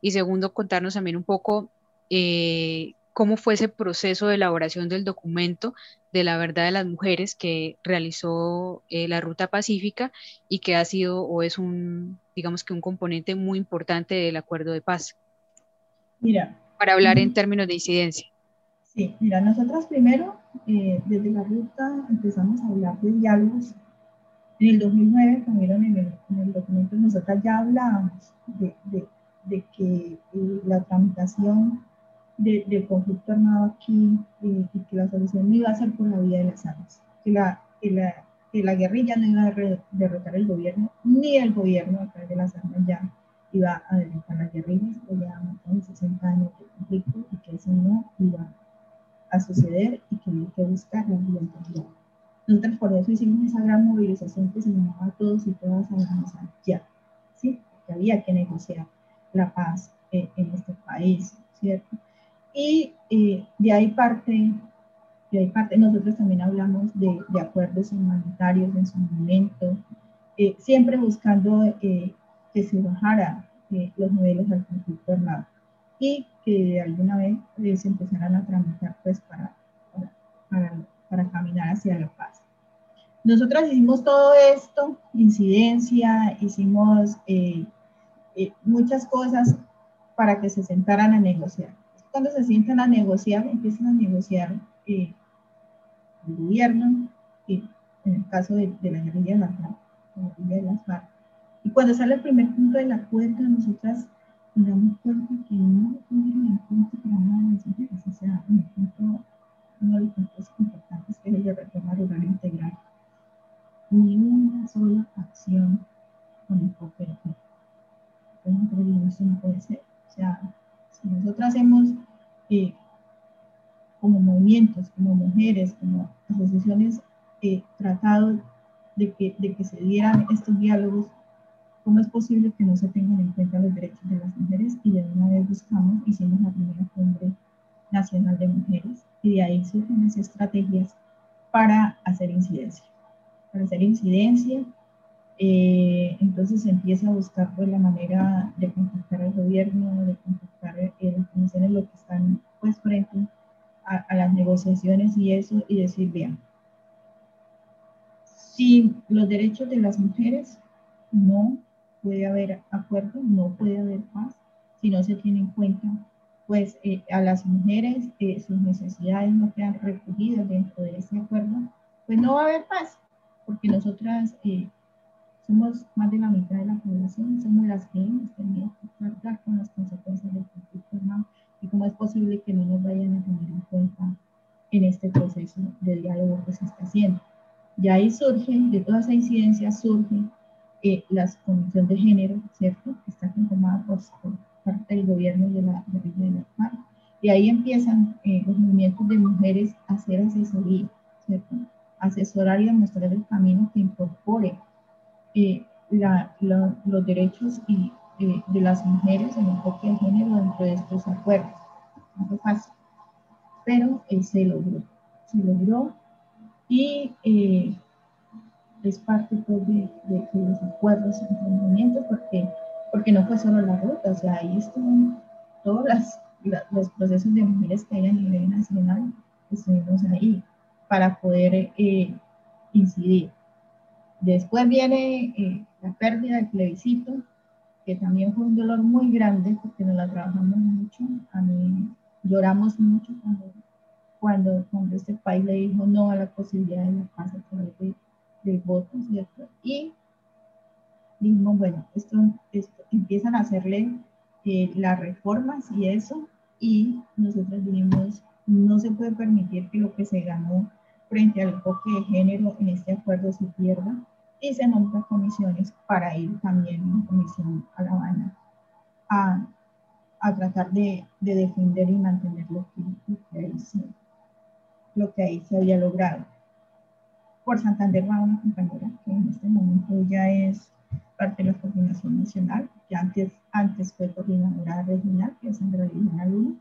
y segundo, contarnos también un poco eh, cómo fue ese proceso de elaboración del documento de la verdad de las mujeres que realizó eh, la Ruta Pacífica y que ha sido o es un, digamos que un componente muy importante del acuerdo de paz. Mira. Para hablar en términos de incidencia. Sí, mira, nosotras primero, eh, desde la ruta, empezamos a hablar de diálogos. En el 2009, como vieron en el, en el documento, nosotras ya hablábamos de, de, de que eh, la tramitación de, del conflicto armado aquí eh, y que la solución no iba a ser por la vía de las armas, que la, que la, que la guerrilla no iba a derrotar el gobierno, ni el gobierno a través de las armas ya iba a derrotar las guerrillas, que ya han 60 años de conflicto y que eso no iba a a suceder y que hay que buscar la viabilidad. Nosotros por eso hicimos esa gran movilización que se llamaba Todos y Todas a avanzar ya, ¿sí? Porque había que negociar la paz eh, en este país, ¿cierto? Y eh, de ahí parte, de ahí parte, nosotros también hablamos de, de acuerdos humanitarios en su momento, eh, siempre buscando eh, que se bajara los niveles del conflicto armado y que alguna vez se empezaran a tramitar pues para, para, para caminar hacia la paz. Nosotros hicimos todo esto, incidencia, hicimos muchas cosas para que se sentaran a negociar. Cuando se sientan a negociar, empiezan a negociar eh, el gobierno, en el caso de, la guerrilla de la de las FARC. Y cuando sale el primer punto del acuerdo, nosotras nos damos cuenta que no tuvieron en cuenta para nada las mujeres. O sea, un punto, uno de los puntos importantes que es la reforma rural integral ni una sola acción con enfoque de. Entonces, no puede ser. O sea, si nosotros hacemos eh, como movimientos, como mujeres, como asociaciones, eh, tratado de que, de que se dieran estos diálogos, ¿cómo es posible que no se tengan en cuenta los derechos de las mujeres? Y de una vez buscamos, hicimos la primera cumbre nacional de mujeres y de ahí surgen las estrategias para hacer incidencia para hacer incidencia. Eh, entonces se empieza a buscar pues, la manera de contactar al gobierno, de contactar a eh, las comisiones, lo que están pues frente a, las negociaciones y eso, y decir, vean, si los derechos de las mujeres no puede haber acuerdo, no puede haber paz, si no se tiene en cuenta pues eh, a las mujeres, sus necesidades no quedan recogidas dentro de ese acuerdo, pues no va a haber paz porque nosotras eh, somos más de la mitad de la población, somos las que hemos tenido que tratar con las consecuencias del conflicto armado y cómo es posible que no nos vayan a tener en cuenta en este proceso de diálogo que se está haciendo. Y ahí surge, de toda esa incidencia surge eh, la Comisión de Género, ¿cierto? Que está conformada por, parte del gobierno y de la de la FARC. Y ahí empiezan eh, los movimientos de mujeres a hacer asesoría, ¿cierto? asesorar y demostrar el camino que incorpore eh, los derechos y, eh, de las mujeres en el enfoque de género dentro de estos acuerdos. No fue fácil, pero eh, se logró. Se logró y es parte pues, de, de, los acuerdos y movimientos porque, porque no fue solo la ruta, o sea, ahí están todos las, los procesos de mujeres que hay a nivel nacional, estuvimos ahí para poder eh, incidir. Después viene eh, la pérdida del plebiscito, que también fue un dolor muy grande porque nos la trabajamos mucho. A mí lloramos mucho cuando, cuando, este país le dijo no a la posibilidad de la paz a través de, del voto, ¿cierto? Y dijimos, bueno, esto, empiezan a hacerle eh, las reformas y eso, y nosotros dijimos, no se puede permitir que lo que se ganó frente al enfoque de género en este acuerdo se pierda y se nombran comisiones para ir también en comisión a La Habana a, a tratar de, de, defender y mantener lo que, lo, que ahí se, había logrado. Por Santander va una compañera que en este momento ya es parte de la coordinación nacional, que antes, antes fue coordinadora regional, que es Sandra Liliana Luna,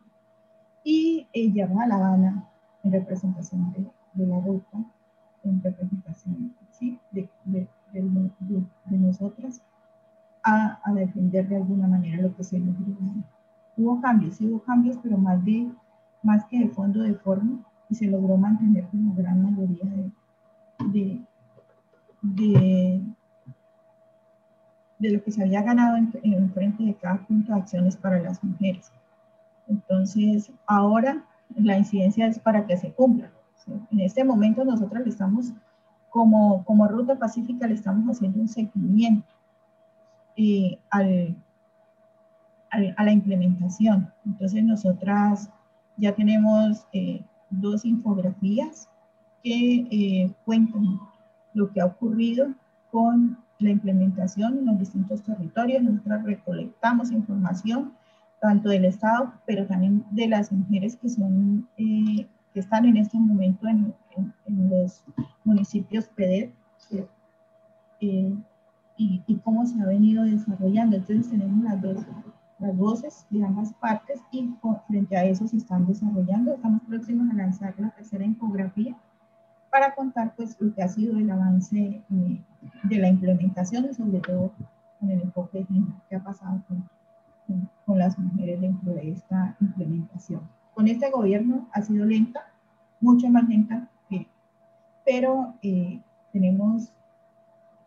y ella va a La Habana en representación de, de la ruta en representación de, de, de, nosotras a, a, defender de alguna manera lo que se nos Hubo cambios, hubo cambios, pero más, de, más que de fondo, de forma, y se logró mantener como gran mayoría de, de, de, lo que se había ganado en, en frente de cada punto de acciones para las mujeres. Entonces, ahora la incidencia es para que se cumpla. En este momento nosotros le estamos, como, como Ruta Pacífica, le estamos haciendo un seguimiento eh, al, a la implementación. Entonces nosotras ya tenemos eh, dos infografías que eh, cuentan lo que ha ocurrido con la implementación en los distintos territorios. Nosotros recolectamos información tanto del Estado, pero también de las mujeres que son que están en este momento en, en, los municipios PEDER eh, y, y, cómo se ha venido desarrollando. Entonces tenemos las dos, las voces de ambas partes y frente a eso se están desarrollando. Estamos próximos a lanzar la tercera infografía para contar pues lo que ha sido el avance eh, de la implementación y sobre todo con el enfoque que ha pasado con, con, las mujeres dentro de esta implementación. Con este gobierno ha sido lenta, mucho más lenta, que, pero eh, tenemos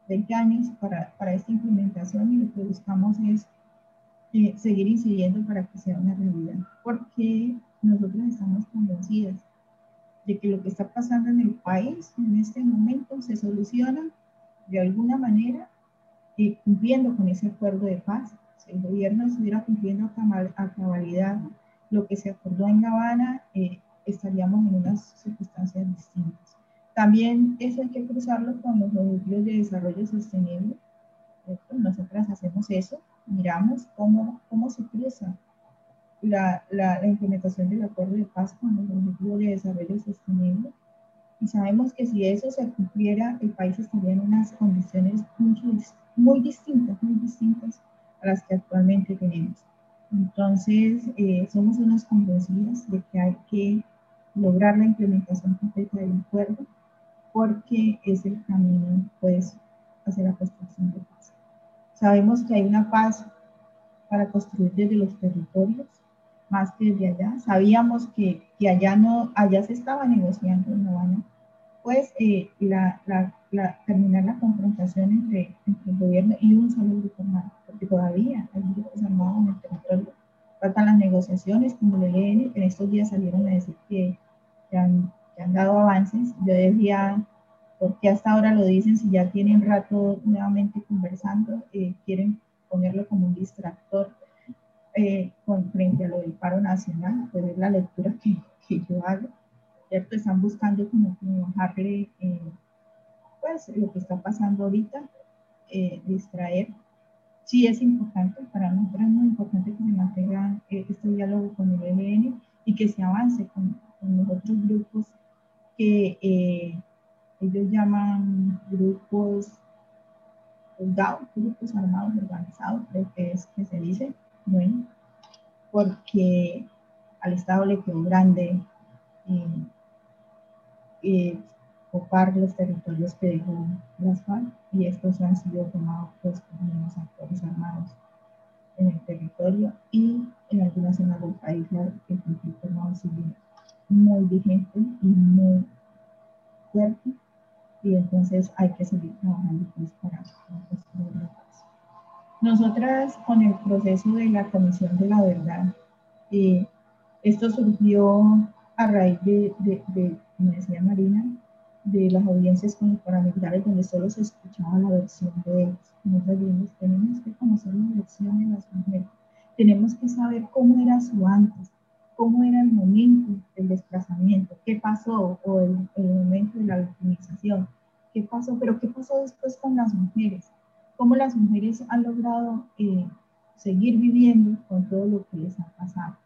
20 años para, para esta implementación y lo que buscamos es eh, seguir incidiendo para que sea una realidad, porque nosotros estamos convencidas de que lo que está pasando en el país en este momento se soluciona de alguna manera eh, cumpliendo con ese acuerdo de paz. Si el gobierno estuviera cumpliendo a cabalidad lo que se acordó en La Habana, eh, estaríamos en unas circunstancias distintas. También eso hay que cruzarlo con los objetivos de desarrollo sostenible. Nosotras hacemos eso, miramos cómo, cómo se cruza la, la, implementación del acuerdo de paz con los objetivos de desarrollo sostenible. Y sabemos que si eso se cumpliera, el país estaría en unas condiciones mucho, muy distintas, muy distintas a las que actualmente tenemos. Entonces, eh, somos unas convencidas de que hay que lograr la implementación completa del acuerdo porque es el camino, pues, hacia la construcción de paz. Sabemos que hay una paz para construir desde los territorios, más que desde allá. Sabíamos que, que allá, no, allá se estaba negociando en Habana, pues eh, la, la, la, terminar la confrontación entre, entre, el gobierno y un solo grupo armado, porque todavía hay grupos armados en el territorio. Faltan las negociaciones, como le leen, en estos días salieron a decir que, que, han, que han dado avances. Yo decía, ¿por qué hasta ahora lo dicen si ya tienen rato nuevamente conversando? Eh, quieren ponerlo como un distractor eh, con, frente a lo del paro nacional, pues es la lectura que, que yo hago, ¿cierto? Están buscando como, bajarle, eh, pues, lo que está pasando ahorita, eh, distraer. Sí es importante, para nosotros es muy importante que se mantenga este diálogo con el ELN y que se avance con, con los otros grupos que ellos llaman grupos grupos armados organizados, creo que es que se dice, bueno, porque al Estado le quedó grande eh, eh, ocupar los territorios que dejó las FARC y estos han sido tomados pues, por los actores armados en el territorio y en algunas zonas del país el conflicto armado sigue muy vigente y muy fuerte y entonces hay que seguir trabajando pues, para, para la paz. Nosotras con el proceso de la Comisión de la Verdad, eh, esto surgió a raíz de, de, de, como decía Marina, de las audiencias con los paramilitares donde solo se escuchaba la versión de ellos. Nosotros dijimos, tenemos que conocer la versión de las mujeres, tenemos que saber cómo era su antes, cómo era el momento del desplazamiento, qué pasó, o el, el momento de la victimización, qué pasó, pero qué pasó después con las mujeres, cómo las mujeres han logrado eh, seguir viviendo con todo lo que les ha pasado.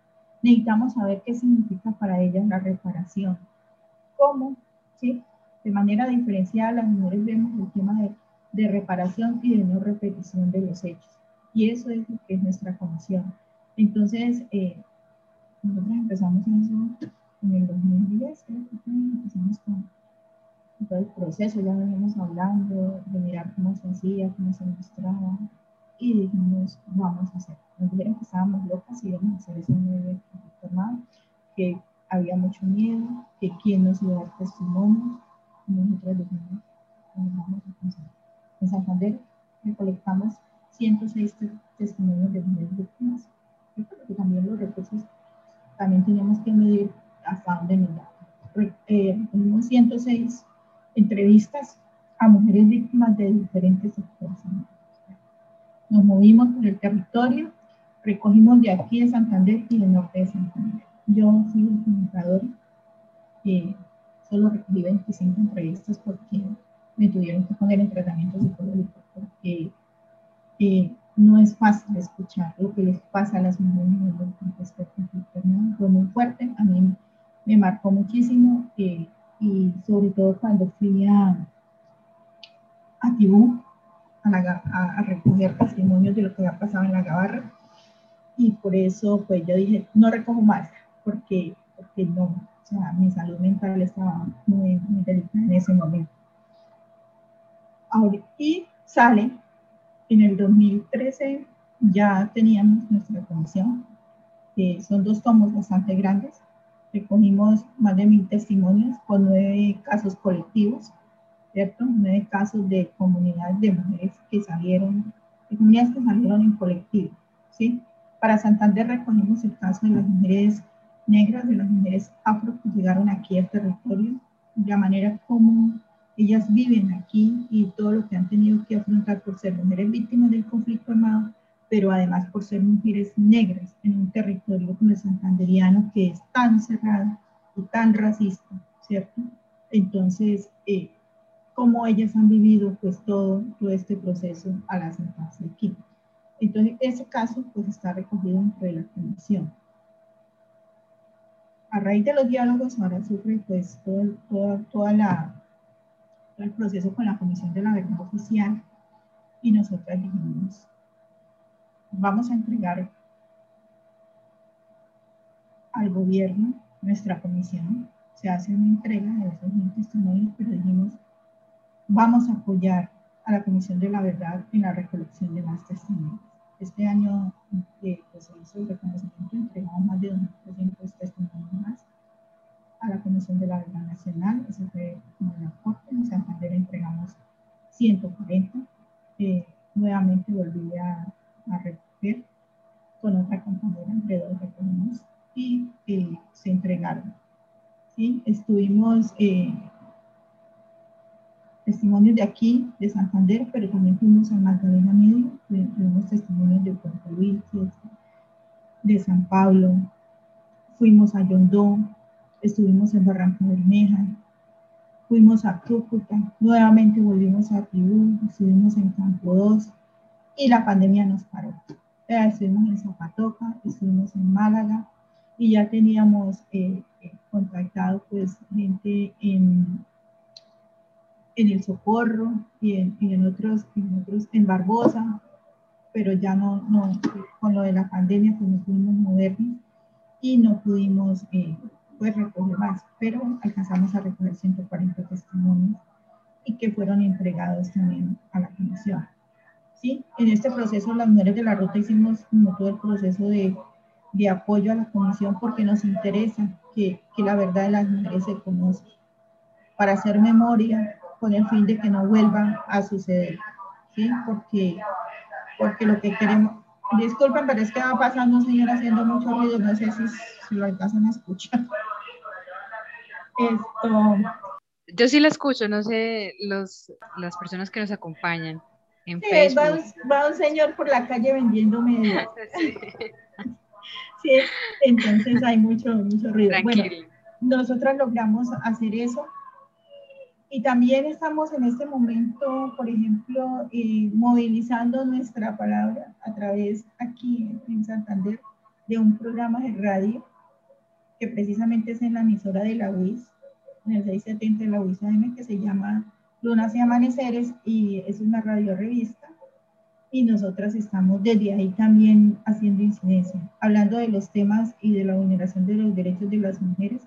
Necesitamos saber qué significa para ellas la reparación. ¿Cómo? ¿Sí? De manera diferenciada, las mujeres vemos el tema de, de reparación y de no repetición de los hechos. Y eso es lo que es nuestra comisión. Entonces, eh, nosotros empezamos eso en el 2010, creo que empezamos con, todo el proceso, ya veníamos hablando de mirar cómo se hacía, cómo se mostraba, y dijimos, vamos a hacer. Nos dijeron que estábamos locas y íbamos a hacer ese armado, que había mucho miedo, que quién nos iba a dar testimonio, nosotros nos vamos a hacer. En Santander recolectamos 106 testimonios de mujeres víctimas, porque también los recursos, también teníamos que medir hasta dónde nos da. Eh, 106 entrevistas a mujeres víctimas de diferentes sectores. Nos movimos por el territorio, recogimos de aquí de Santander y del norte de Santander. Yo fui el comunicador, eh, solo recogí 25 entrevistas porque me tuvieron que poner en tratamiento psicológico, porque eh, no es fácil escuchar lo que les pasa a las mujeres en el conflicto. ¿no? Fue muy fuerte, a mí me marcó muchísimo. Eh, y sobre todo cuando fui a, a Tibú a, a, recoger testimonios de lo que había pasado en la Gabarra, y por eso pues yo dije, no recojo más, porque, porque no, o sea, mi salud mental estaba muy, muy delicada en ese momento. y sale, en el 2013 ya teníamos nuestra comisión, son dos tomos bastante grandes, recogimos más de mil testimonios con nueve casos colectivos, ¿cierto? Nueve casos de comunidades de mujeres que salieron, de comunidades que salieron en colectivo, ¿sí? Para Santander recogimos el caso de las mujeres negras, de las mujeres afro que llegaron aquí al territorio, la manera como ellas viven aquí y todo lo que han tenido que afrontar por ser mujeres víctimas del conflicto armado, pero además por ser mujeres negras en un territorio como el santanderiano que es tan cerrado y tan racista, ¿cierto? Entonces, eh, cómo ellas han vivido pues todo, todo este proceso a la sentarse aquí. Entonces, ese caso pues está recogido dentro de la comisión. A raíz de los diálogos ahora sufre pues todo, todo, toda la, el proceso con la Comisión de la Verdad Oficial y nosotras dijimos, vamos a entregar al gobierno nuestra comisión. Se hace una entrega de esos mil testimonios, pero dijimos, vamos a apoyar a la Comisión de la Verdad en la recolección de más testimonios. Este año eh, pues, reconocimiento, entregamos más de 2.300 testimonios más a la Comisión de la Verdad Nacional, eso fue como el aporte, en Santander entregamos 140, eh, nuevamente volví a a recoger con otra compañera, entre dos recogimos y eh, se entregaron. ¿sí? Estuvimos eh, testimonios de aquí, de Santander, pero también fuimos a Magdalena Medio, tuvimos testimonios de Puerto Luis, de San Pablo, fuimos a Yondó, estuvimos en Barranca Bermeja, fuimos a Cúcuta, nuevamente volvimos a Tibú, estuvimos en Campo 2, y la pandemia nos paró. estuvimos en Zapatoca, estuvimos en Málaga y ya teníamos eh, eh, contactado pues gente en, en el Socorro y en, otros, en otros, en Barbosa, pero ya no, no, con lo de la pandemia pues no pudimos movernos y no pudimos eh, pues recoger más, pero alcanzamos a recoger 140 testimonios y que fueron entregados también a la comisión. ¿sí? En este proceso, las mujeres de la ruta hicimos como todo el proceso de, de apoyo a la comisión porque nos interesa que, que, la verdad de las mujeres se conozca, para hacer memoria con el fin de que no vuelva a suceder, ¿sí? Porque, porque lo que queremos, disculpen, pero es que va pasando un señor haciendo mucho ruido, no sé si, si lo alcanzan a escuchar. Esto... Yo sí la escucho, no sé los, las personas que nos acompañan sí, Va, un, señor por la calle vendiendo medias. Sí. entonces hay mucho, mucho ruido. Bueno, nosotras logramos hacer eso. Y también estamos en este momento, por ejemplo, eh, movilizando nuestra palabra a través aquí en Santander de un programa de radio que precisamente es en la emisora de la UIS, en el 670 de la UIS AM, que se llama Lunas y Amaneceres y es una radio revista. Y nosotras estamos desde ahí también haciendo incidencia, hablando de los temas y de la vulneración de los derechos de las mujeres,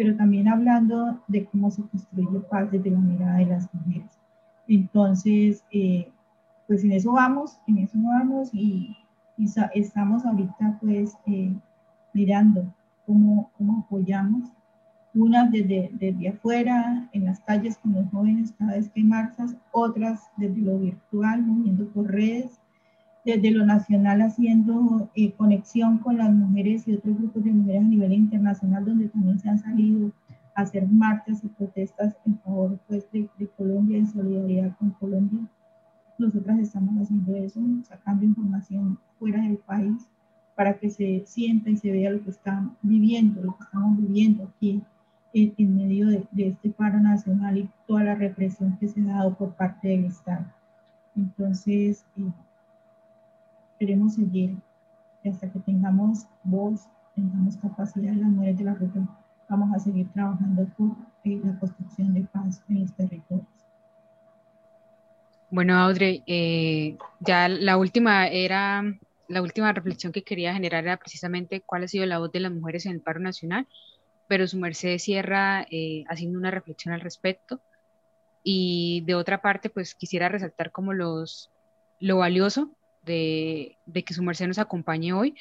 pero también hablando de cómo se construye paz desde la mirada de las mujeres. Entonces, eh, pues en eso vamos, en eso vamos y, estamos ahorita pues eh, mirando cómo, cómo apoyamos unas desde, desde afuera, en las calles con los jóvenes cada vez que marchas, otras desde lo virtual, moviendo por redes, desde lo nacional haciendo eh, conexión con las mujeres y otros grupos de mujeres a nivel internacional, donde también se han salido a hacer marchas y protestas en favor pues, de, Colombia, en solidaridad con Colombia. Nosotras estamos haciendo eso, sacando información fuera del país para que se sienta y se vea lo que están viviendo, lo que estamos viviendo aquí en, medio de, este paro nacional y toda la represión que se ha dado por parte del Estado. Entonces, eh, queremos seguir hasta que tengamos voz, tengamos capacidad de las mujeres de la ruta, vamos a seguir trabajando por eh, la construcción de paz en los territorios. Bueno, Audrey, eh, ya la última era la última reflexión que quería generar era precisamente cuál ha sido la voz de las mujeres en el paro nacional, pero su merced cierra eh, haciendo una reflexión al respecto. Y de otra parte, pues quisiera resaltar como los, lo valioso de, de que su merced nos acompañe hoy,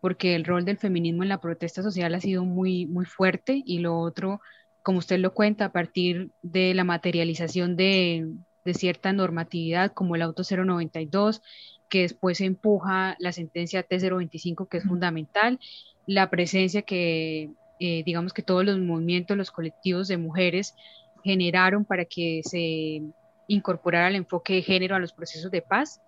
porque el rol del feminismo en la protesta social ha sido muy, muy fuerte y lo otro, como usted lo cuenta, a partir de la materialización de, de cierta normatividad como el auto 092, que después empuja la sentencia T025, que es fundamental, la presencia que, eh, digamos que todos los movimientos, los colectivos de mujeres generaron para que se incorporara el enfoque de género a los procesos de paz,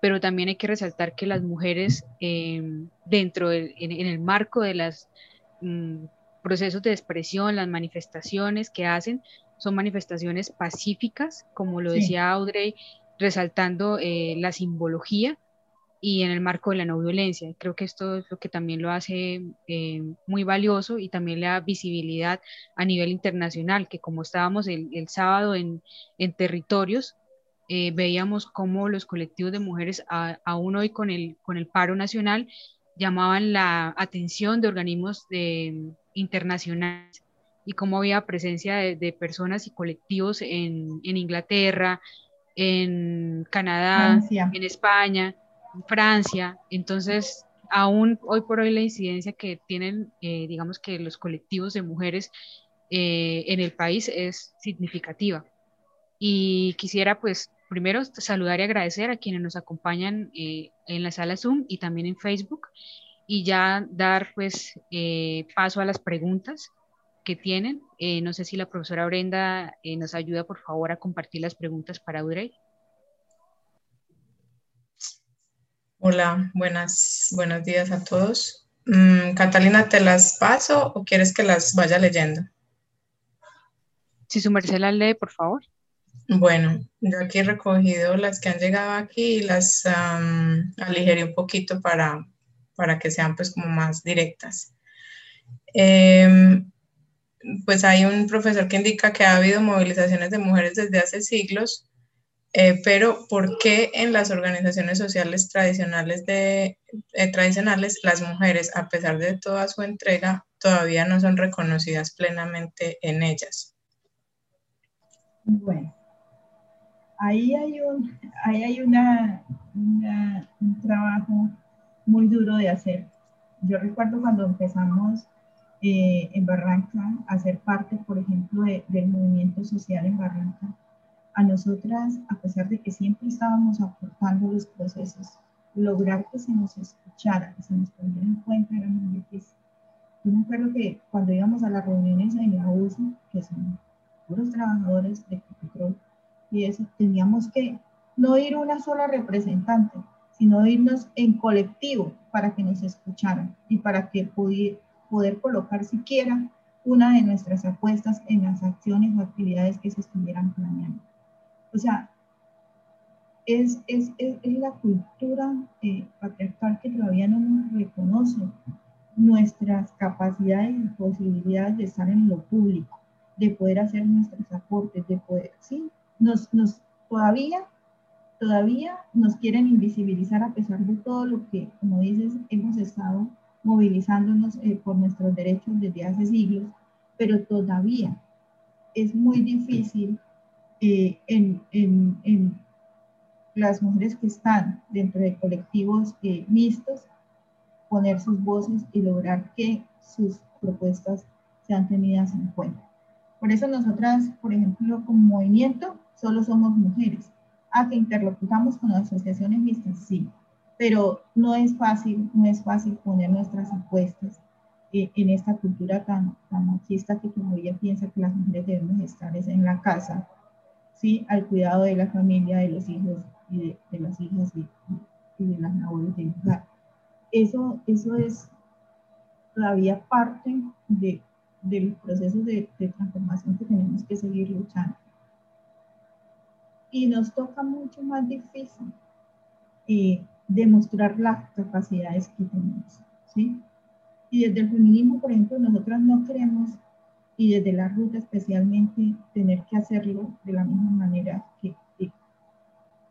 pero también hay que resaltar que las mujeres em, dentro en, el marco de los mm, procesos de expresión, las manifestaciones que hacen, son manifestaciones pacíficas, como lo decía Audrey, resaltando eh, la simbología y en el marco de la no violencia. Creo que esto es lo que también lo hace eh, muy valioso y también la visibilidad a nivel internacional, que como estábamos el, sábado en, territorios, eh, veíamos cómo los colectivos de mujeres, aún hoy con el, con el paro nacional, llamaban la atención de organismos internacionales y cómo había presencia de, personas y colectivos en, Inglaterra, en Canadá, en España, en Francia. Entonces, aún hoy por hoy la incidencia que tienen, eh, digamos que los colectivos de mujeres eh, en el país es significativa. Y quisiera pues primero saludar y agradecer a quienes nos acompañan eh, en la sala Zoom y también en Facebook y ya dar pues paso a las preguntas que tienen. Eh, no sé si la profesora Brenda eh, nos ayuda, por favor, a compartir las preguntas para Audrey. Hola, buenas, buenos días a todos. Mm, Catalina, ¿te las paso o quieres que las vaya leyendo? Si su merced las lee, por favor. Bueno, yo aquí he recogido las que han llegado aquí y las aligeré un poquito para, para que sean pues como más directas. Eh, pues hay un profesor que indica que ha habido movilizaciones de mujeres desde hace siglos, eh, pero ¿por qué en las organizaciones sociales tradicionales, de, eh, tradicionales las mujeres, a pesar de toda su entrega, todavía no son reconocidas plenamente en ellas? Bueno, ahí hay un, ahí hay una, un trabajo muy duro de hacer. Yo recuerdo cuando empezamos eh, en Barranca, a ser parte, por ejemplo, del movimiento social en Barranca, a nosotras, a pesar de que siempre estábamos aportando los procesos, lograr que se nos escuchara, que se nos tuviera en cuenta era muy difícil. Yo me acuerdo que cuando íbamos a las reuniones en el abuso, que son puros trabajadores de control, y eso, teníamos que no ir una sola representante, sino irnos en colectivo para que nos escucharan y para que pudiera poder colocar siquiera una de nuestras apuestas en las acciones o actividades que se estuvieran planeando. O sea, es, es, es, la cultura eh, patriarcal que todavía no nos reconoce nuestras capacidades y posibilidades de estar en lo público, de poder hacer nuestros aportes, de poder, sí, nos, nos todavía, todavía nos quieren invisibilizar a pesar de todo lo que, como dices, hemos estado movilizándonos eh, por nuestros derechos desde hace siglos, pero todavía es muy difícil eh, en, en, en, las mujeres que están dentro de colectivos eh, mixtos poner sus voces y lograr que sus propuestas sean tenidas en cuenta. Por eso nosotras, por ejemplo, como movimiento, solo somos mujeres. A que interlocutamos con las asociaciones mixtas, sí, pero no es fácil, no es fácil poner nuestras apuestas eh, en esta cultura tan, tan machista que todavía piensa que las mujeres debemos estar en la casa, ¿sí? al cuidado de la familia, de los hijos y de, las hijas y, de las labores del hogar. Eso, eso es todavía parte de, del proceso de, de transformación que tenemos que seguir luchando. Y nos toca mucho más difícil. Eh, demostrar las capacidades que tenemos. ¿sí? Y desde el feminismo, por ejemplo, nosotras no queremos, y desde la ruta especialmente, tener que hacerlo de la misma manera que,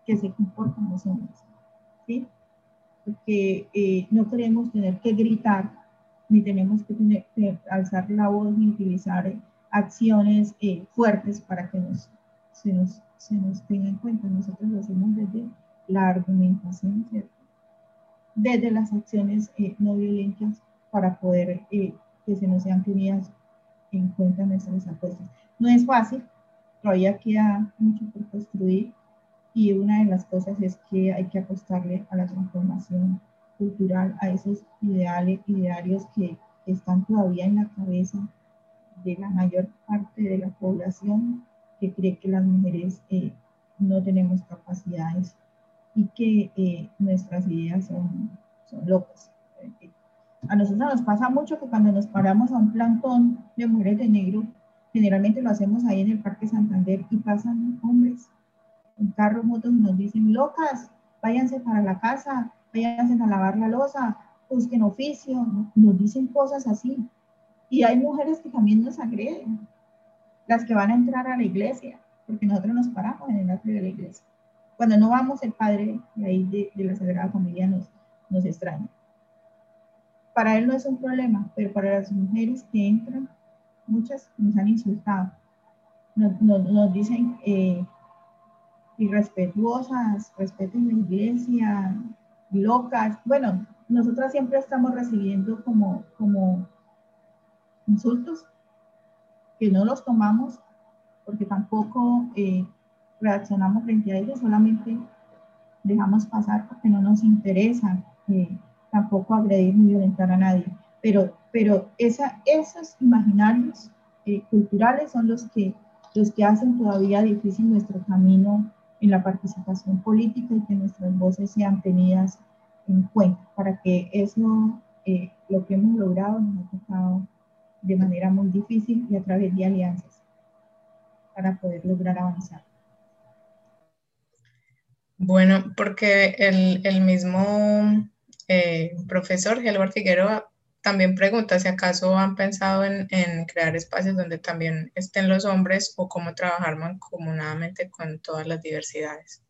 que, se comportan los hombres. ¿sí? porque eh, no queremos tener que gritar, ni tenemos que, tener, que alzar la voz, ni utilizar acciones eh, fuertes para que nos, se, nos, se nos tenga en cuenta. Nosotros lo hacemos desde la argumentación, ¿cierto? desde las acciones eh, no violentas para poder que se nos sean tenidas en cuenta nuestras apuestas. No es fácil, todavía queda mucho por construir y una de las cosas es que hay que apostarle a la transformación cultural, a esos ideales, idearios que están todavía en la cabeza de la mayor parte de la población que cree que las mujeres eh, no tenemos capacidades y que eh, nuestras ideas son, son locas. A nosotros nos pasa mucho que cuando nos paramos a un plantón de mujeres de negro, generalmente lo hacemos ahí en el Parque Santander y pasan hombres en carros, motos y nos dicen, locas, váyanse para la casa, váyanse a lavar la losa, busquen oficio, nos dicen cosas así. Y hay mujeres que también nos agreden, las que van a entrar a la iglesia, porque nosotros nos paramos en el atrio de la iglesia. Cuando no vamos, el padre de ahí de, de la Sagrada Familia nos, nos extraña. Para él no es un problema, pero para las mujeres que entran, muchas nos han insultado. Nos, dicen, eh, irrespetuosas, respeten la iglesia, locas. Bueno, nosotras siempre estamos recibiendo como, como insultos que no los tomamos porque tampoco eh, reaccionamos frente a ellos, solamente dejamos pasar porque no nos interesa eh, tampoco agredir ni violentar a nadie. Pero, pero esa, esos imaginarios eh, culturales son los que, los que hacen todavía difícil nuestro camino en la participación política y que nuestras voces sean tenidas en cuenta para que eso, eh, lo que hemos logrado, nos ha tocado de manera muy difícil y a través de alianzas para poder lograr avanzar. Bueno, porque el, el mismo eh, profesor Gelbar Figueroa también pregunta si acaso han pensado en, en, crear espacios donde también estén los hombres o cómo trabajar mancomunadamente con todas las diversidades.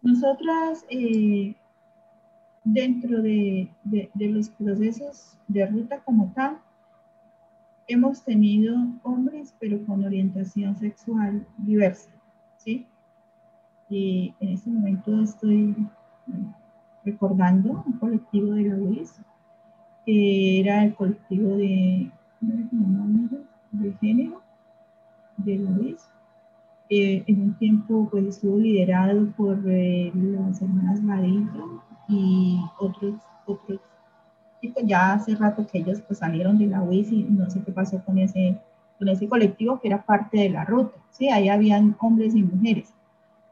Nosotras, eh, dentro de, de, de, los procesos de ruta como tal, hemos tenido hombres, pero con orientación sexual diversa, ¿sí? Y en este momento estoy recordando un colectivo de la UIS que era el colectivo de, de género de Luis. Eh, en un tiempo pues estuvo liderado por eh, las hermanas Vadillo y otros, otros y pues ya hace rato que ellos pues salieron de la UIS y no sé qué pasó con ese, con ese colectivo que era parte de la ruta, ¿sí? Ahí habían hombres y mujeres.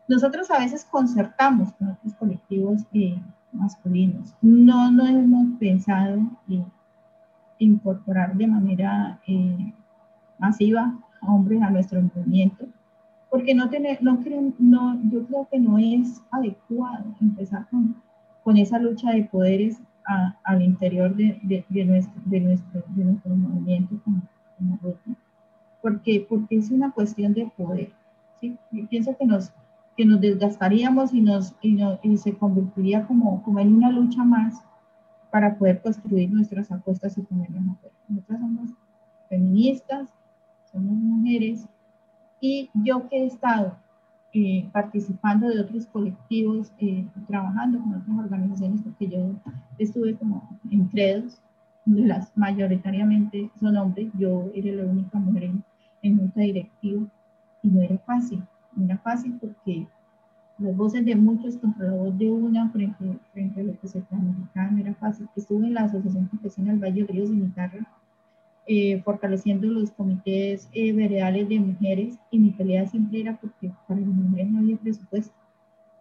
Nosotros a veces concertamos con otros colectivos eh, masculinos. No, no hemos pensado en incorporar de manera eh, masiva a hombres a nuestro movimiento, porque no tener, no creen, no, yo creo que no es adecuado empezar con, con esa lucha de poderes a, al interior de, de, de, nuestro, de, nuestro, de nuestro movimiento como, como porque, porque es una cuestión de poder. ¿sí? Yo pienso que nos, que nos desgastaríamos y, nos, y, no, y se convertiría como, como en una lucha más para poder construir nuestras apuestas y ponerlas a prueba. Nosotras somos feministas, somos mujeres, y yo que he estado eh, participando de otros colectivos, eh, trabajando con otras organizaciones, porque yo estuve como en credos, donde las mayoritariamente son hombres, yo era la única mujer en, en junta directiva, y no era fácil, no era fácil porque las voces de muchos contra la voz de una frente, frente a lo que se planificaba no era fácil. Estuve en la Asociación Campesina Valle de Ríos de Mitarra, eh, fortaleciendo los comités eh, de mujeres y mi pelea siempre era porque para las mujeres no había presupuesto.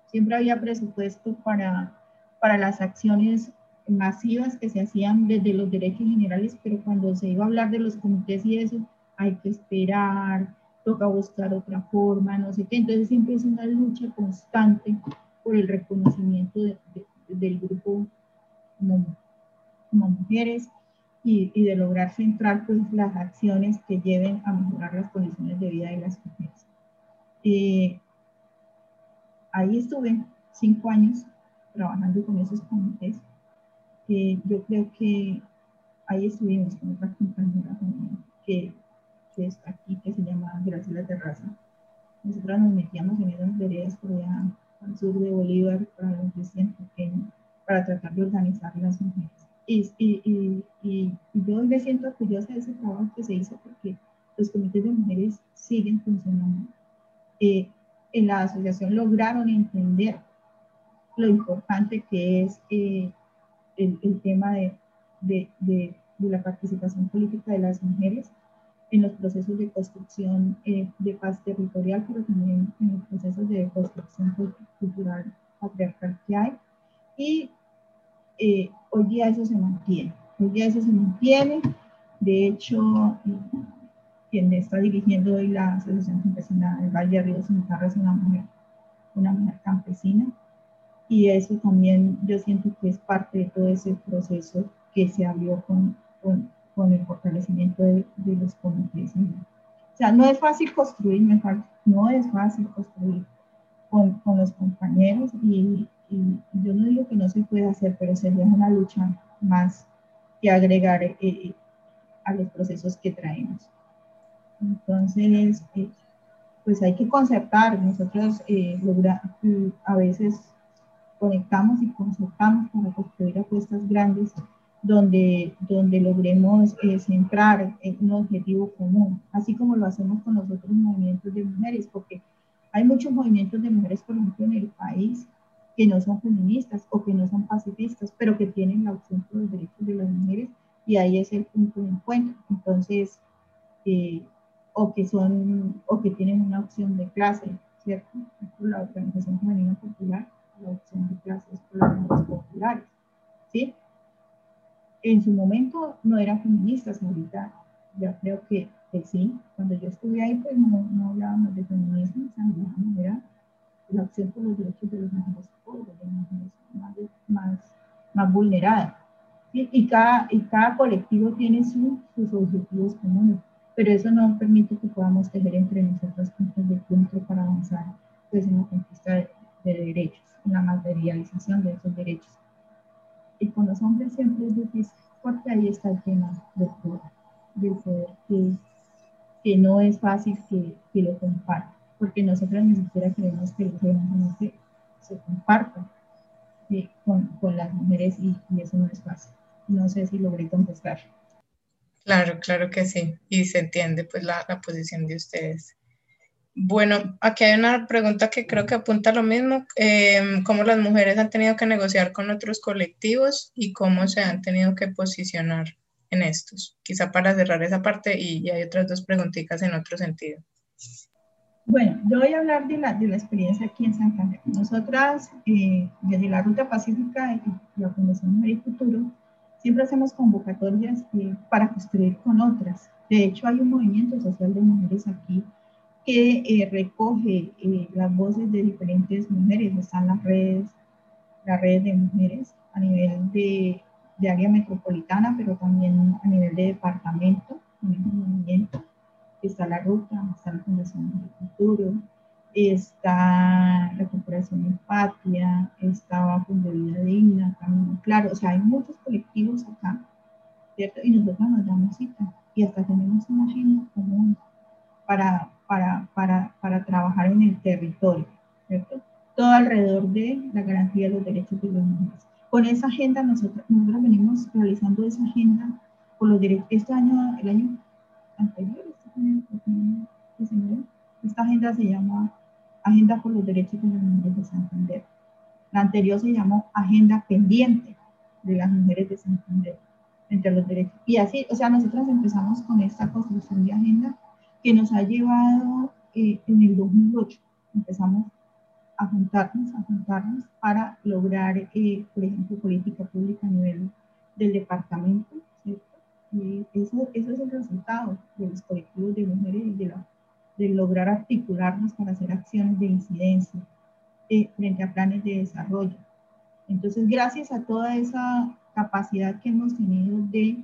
Siempre había presupuesto para, para las acciones masivas que se hacían desde los derechos generales, pero cuando se iba a hablar de los comités y eso, hay que esperar, toca buscar otra forma, no sé qué. Entonces siempre es una lucha constante por el reconocimiento de, de, del grupo como, como mujeres y, y, de lograr centrar pues, las acciones que lleven a mejorar las condiciones de vida de las mujeres. Eh, ahí estuve cinco años trabajando con esos comités. Eh, yo creo que ahí estuvimos con otra compañera que, que está aquí, que se llama Graciela Terraza. Nosotros nos metíamos en esas veredas por allá al sur de Bolívar, para los recién pequeños, para tratar de organizar las mujeres. Y, y, y, yo me siento orgullosa de ese trabajo que se hizo porque los comités de mujeres siguen funcionando. Eh, en la asociación lograron entender lo importante que es eh, el, el, tema de, de, de, de, la participación política de las mujeres en los procesos de construcción eh, de paz territorial, pero también en los procesos de construcción cultural patriarcal que hay. Y eh, hoy día eso se mantiene, hoy día eso se mantiene. De hecho, quien está dirigiendo hoy la Asociación Campesina del Valle de Río Cimitarra es una mujer, una mujer campesina. Y eso también yo siento que es parte de todo ese proceso que se abrió con, con, con el fortalecimiento de, de, los comités. O sea, no es fácil construir, no es fácil construir con, con los compañeros y, y, yo no digo que no se pueda hacer, pero sería una lucha más que agregar eh, a los procesos que traemos. Entonces, eh, pues hay que concertar. Nosotros eh, logra, a veces conectamos y concertamos para construir apuestas grandes donde, donde logremos eh, centrar en un objetivo común, así como lo hacemos con los otros movimientos de mujeres, porque hay muchos movimientos de mujeres, por ejemplo, en el país que no son feministas o que no son pacifistas, pero que tienen la opción por los derechos de las mujeres y ahí es el punto de encuentro. Entonces, eh, o que son, o que tienen una opción de clase, ¿cierto? Por la Organización Femenina Popular, la opción de clase es por las mujeres populares, ¿sí? En su momento no eran feministas, ahorita ya creo que, que sí. Cuando yo estuve ahí, pues no, no hablábamos de feminismo, o era la opción por los derechos de las mujeres pobres, de más, más, más. ¿sí? Y, cada, y cada colectivo tiene su, sus objetivos comunes pero eso no permite que podamos tejer entre nosotros puntos de encuentro para avanzar pues, en la conquista de, derechos, en la materialización de esos derechos. Y con los hombres siempre es difícil, porque ahí está el tema del poder, del poder que, que no es fácil que, que lo compartan, porque nosotros ni siquiera queremos que los hombres se, compartan eh, con, con, las mujeres y, y eso no es fácil. No sé si logré contestar. Claro, claro que sí, y se entiende pues la, la, posición de ustedes. Bueno, aquí hay una pregunta que creo que apunta a lo mismo, eh, cómo las mujeres han tenido que negociar con otros colectivos y cómo se han tenido que posicionar en estos. Quizá para cerrar esa parte y, y hay otras dos preguntitas en otro sentido. Bueno, yo voy a hablar de la, de la experiencia aquí en Santander. Nosotras, eh, desde la Ruta Pacífica y la Fundación y Futuro, siempre hacemos convocatorias eh, para construir con otras. De hecho, hay un movimiento social de mujeres aquí que eh, recoge las voces de diferentes mujeres. Están las redes, las redes de mujeres a nivel de, de área metropolitana, pero también a nivel de departamento, en el movimiento. Está la ruta, está la Fundación del Futuro, está Recuperación en Patria, está Bajo de Vida Digna, también, claro, o sea, hay muchos colectivos acá, ¿cierto? Y nosotros nos damos cita y hasta tenemos una agenda común para, para, para, para trabajar en el territorio, ¿cierto? Todo alrededor de la garantía de los derechos de las mujeres. Con esa agenda, nosotros, nosotros venimos realizando esa agenda por los derechos, este año, el año anterior, esta agenda se llama Agenda por los Derechos de las Mujeres de Santander. La anterior se llamó Agenda Pendiente de las Mujeres de Santander entre los derechos. Y así, o sea, nosotros empezamos con esta construcción de agenda que nos ha llevado eh, en el 2008. Empezamos a juntarnos, a juntarnos para lograr, eh, por ejemplo, política pública a nivel del departamento. Y eso, eso es el resultado de los colectivos de mujeres y de la de lograr articularnos para hacer acciones de incidencia eh, frente a planes de desarrollo. Entonces, gracias a toda esa capacidad que hemos tenido de,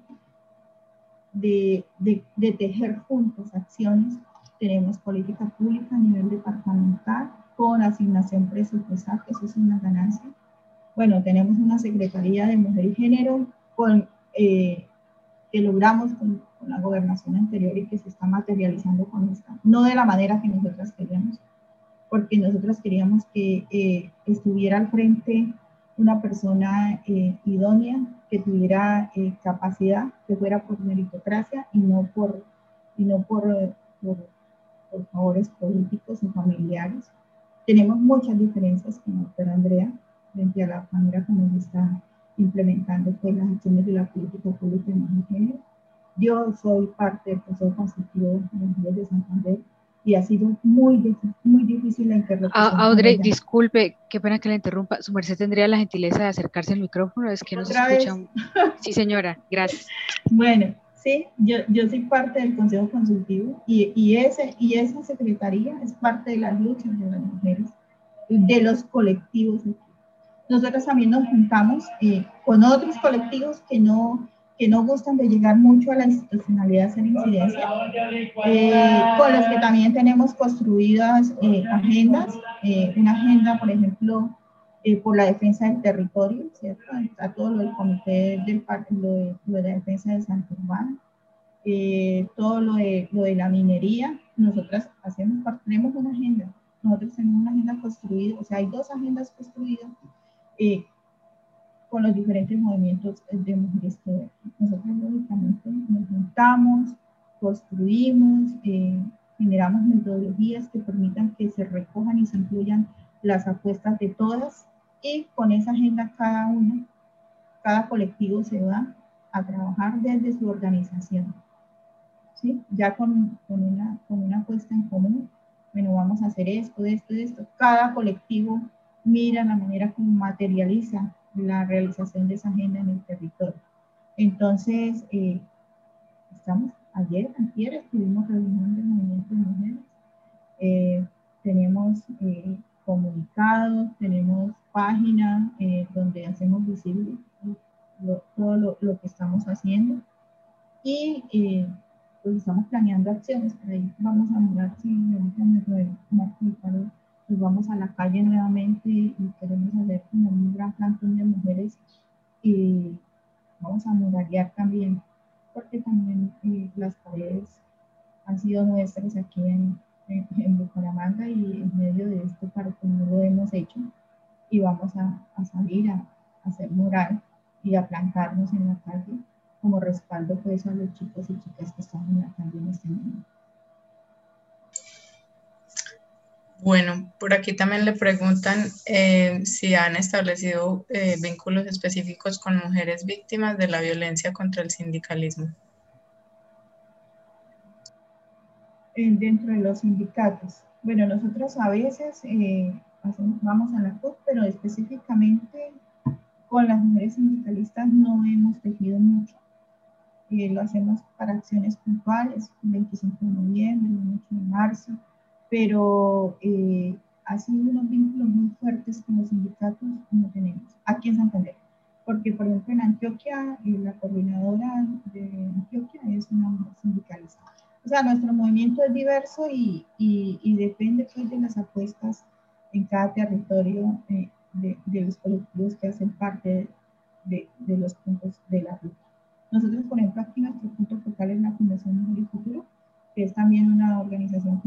de, de, de tejer juntos acciones, tenemos política pública a nivel departamental con asignación presupuestal, que eso es una ganancia. Bueno, tenemos una Secretaría de Mujer y Género con, eh, que logramos con, la gobernación anterior y que se está materializando con esta, no de la manera que nosotras queríamos, porque nosotras queríamos que eh, estuviera al frente una persona eh, idónea, que tuviera capacidad, que fuera por meritocracia y no por, y no por, por, por favores políticos y familiares. Tenemos muchas diferencias con la doctora Andrea, frente a la manera como está implementando pues, las acciones de la política pública de género. Yo soy parte del Consejo Consultivo de Mujeres de Santander y ha sido muy, muy difícil la interlocución. Ah, Audrey, disculpe, qué pena que la interrumpa. Su merced tendría la gentileza de acercarse al micrófono, es que no se escucha. Sí, señora, gracias. Bueno, sí, yo, yo soy parte del Consejo Consultivo y, y, ese, y esa secretaría es parte de las luchas de las mujeres, de los colectivos nosotros también nos juntamos eh, con otros colectivos que no, que no gustan de llegar mucho a la institucionalidad hacer incidencia, eh, con los que también tenemos construidas eh, agendas, una agenda, por ejemplo, por la defensa del territorio, ¿cierto? Está todo lo del comité del lo de, lo de la defensa de Santa Urbana, todo lo de, lo de la minería, nosotras hacemos, tenemos una agenda, nosotros tenemos una agenda construida, o sea, hay dos agendas construidas con los diferentes movimientos de mujeres que nosotros lógicamente nos juntamos, construimos, eh, generamos metodologías que permitan que se recojan y se incluyan las apuestas de todas y con esa agenda cada uno, cada colectivo se va a trabajar desde su organización. ¿sí? Ya con, con, una, con una apuesta en común, bueno, vamos a hacer esto, esto, esto. Cada colectivo mira la manera como materializa la realización de esa agenda en el territorio. Entonces, eh, estamos ayer, ayer tuvimos reunión del movimiento de mujeres, eh, tenemos eh, comunicados, tenemos página donde hacemos visible todo lo, lo, que estamos haciendo y pues estamos planeando acciones, por ahí vamos a mirar si ahorita me nos vamos a la calle nuevamente y queremos hacer como un gran plantón de mujeres y vamos a murallar también, porque también eh, las paredes han sido nuestras aquí en, en, Bucaramanga y en medio de esto para que no lo hemos hecho y vamos a, a salir a, a, hacer mural y a plantarnos en la calle como respaldo pues a los chicos y chicas que están en la calle en este momento. Bueno, por aquí también le preguntan eh, si han establecido eh, vínculos específicos con mujeres víctimas de la violencia contra el sindicalismo. dentro de los sindicatos. Bueno, nosotros a veces eh, vamos a la CUT, pero específicamente con las mujeres sindicalistas no hemos tejido mucho. lo hacemos para acciones puntuales, 25 de noviembre, 28 de marzo, pero eh, ha sido unos vínculos muy fuertes con los sindicatos como tenemos aquí en Santander. Porque, por ejemplo, en Antioquia, eh, la coordinadora de Antioquia es una sindicalista. O sea, nuestro movimiento es diverso y, y, y depende pues, de las apuestas en cada territorio eh, de, de, los colectivos que hacen parte de, de, los puntos de la ruta. Nosotros, por ejemplo, aquí nuestro punto focal es la Fundación Mujer y Futuro, que es también una organización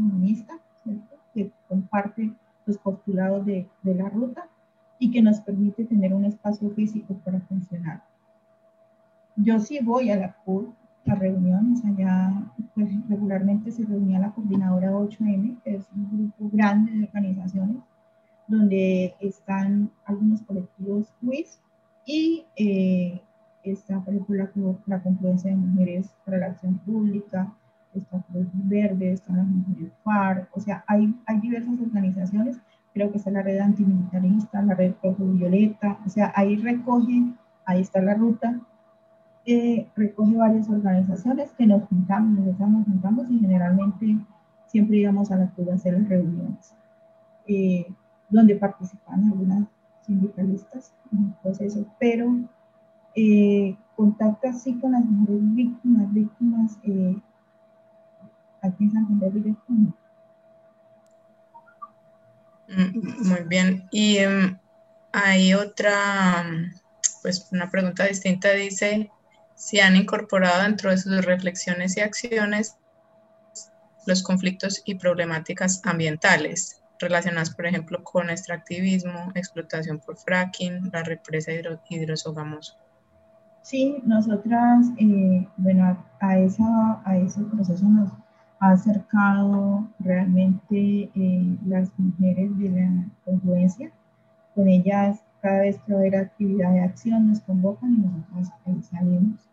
comunista que comparte los postulados de, de, la ruta y que nos permite tener un espacio físico para funcionar. Yo sí voy a la CUR, a reuniones, allá pues, regularmente se reunía la coordinadora 8M, que es un grupo grande de organizaciones, donde están algunos colectivos WIS y eh, está, por ejemplo, la, la confluencia de mujeres para la acción pública, está Cruz Verde, están las mujeres FAR, o sea, hay, hay diversas organizaciones, creo que está la red antimilitarista, la red rojo violeta, o sea, ahí recoge, ahí está la ruta, eh, recoge varias organizaciones que nos juntamos, nosotros nos juntamos y generalmente siempre íbamos a la cruz a hacer las reuniones, eh, donde participan algunas sindicalistas en el proceso, pero eh, contacta así con las mujeres víctimas, víctimas eh, aquí en Santander mm, Muy bien. Y em, hay otra, pues una pregunta distinta, dice, si han incorporado dentro de sus reflexiones y acciones los conflictos y problemáticas ambientales relacionadas, por ejemplo, con extractivismo, explotación por fracking, la represa hidro. Sí, nosotras, eh, bueno, a, esa, a ese proceso nos ha acercado realmente eh, las mujeres de la confluencia. Con ellas, cada vez que va a haber actividad de acción, nos convocan y nosotros salimos.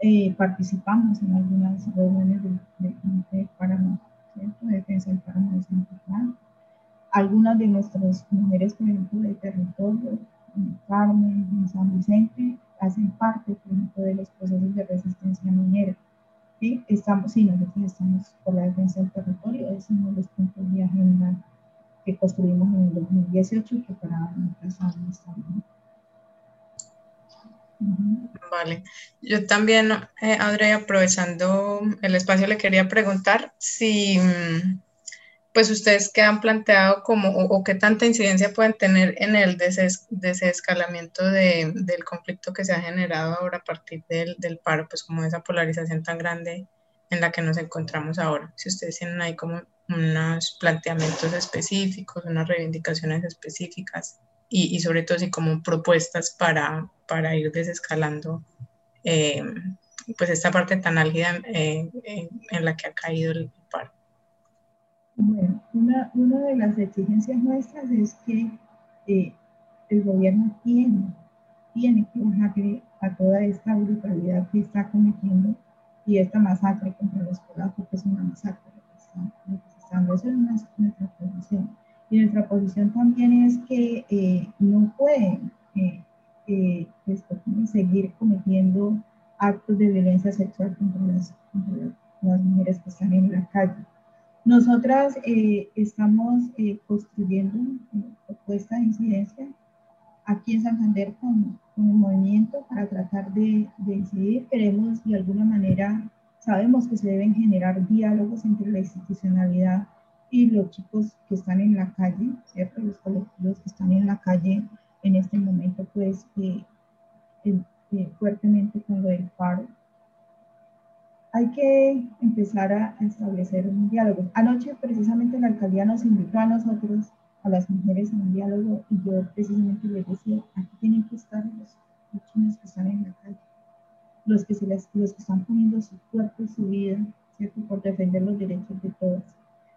Eh, participamos en algunas reuniones del de, de páramo, ¿cierto? de defensa del páramo de Santa. Algunas de nuestras mujeres, por ejemplo, de territorio, en Carmen, en San Vicente, hacen parte, por ejemplo, de los procesos de resistencia minera. ¿Sí? Estamos, sí, nosotros estamos por la defensa del territorio, es uno de los puntos de agenda que construimos en el 2018 y que para años también. Vale, yo también, eh, aprovechando el espacio, le quería preguntar si, pues ustedes qué han planteado como, o, o, qué tanta incidencia pueden tener en el deses, desescalamiento de, del conflicto que se ha generado ahora a partir del, del paro, pues como esa polarización tan grande en la que nos encontramos ahora. Si ustedes tienen ahí como unos planteamientos específicos, unas reivindicaciones específicas y, y sobre todo así como propuestas para, para ir desescalando eh, pues esta parte tan álgida eh, en la que ha caído el paro. Bueno, una, de las exigencias nuestras es que eh, el gobierno tiene, tiene que bajarle a toda esta brutalidad que está cometiendo y esta masacre contra los polacos, que es una masacre que está, es nuestra posición. Y nuestra posición también es que eh, no pueden eh, eh, seguir cometiendo actos de violencia sexual contra las mujeres que están en la calle. Nosotras eh, estamos eh, construyendo una propuesta de incidencia aquí en Santander con, con el movimiento para tratar de, incidir. Queremos de alguna manera, sabemos que se deben generar diálogos entre la institucionalidad y los chicos que están en la calle, ¿cierto? Los colectivos que están en la calle en este momento, pues eh, fuertemente con lo del paro hay que empezar a establecer un diálogo. Anoche precisamente la alcaldía nos invitó a nosotros, a las mujeres, a un diálogo y yo precisamente les decía, aquí tienen que estar los, los que están en la calle, los que, se les, los que están poniendo su cuerpo y su vida, ¿cierto? Por defender los derechos de todas.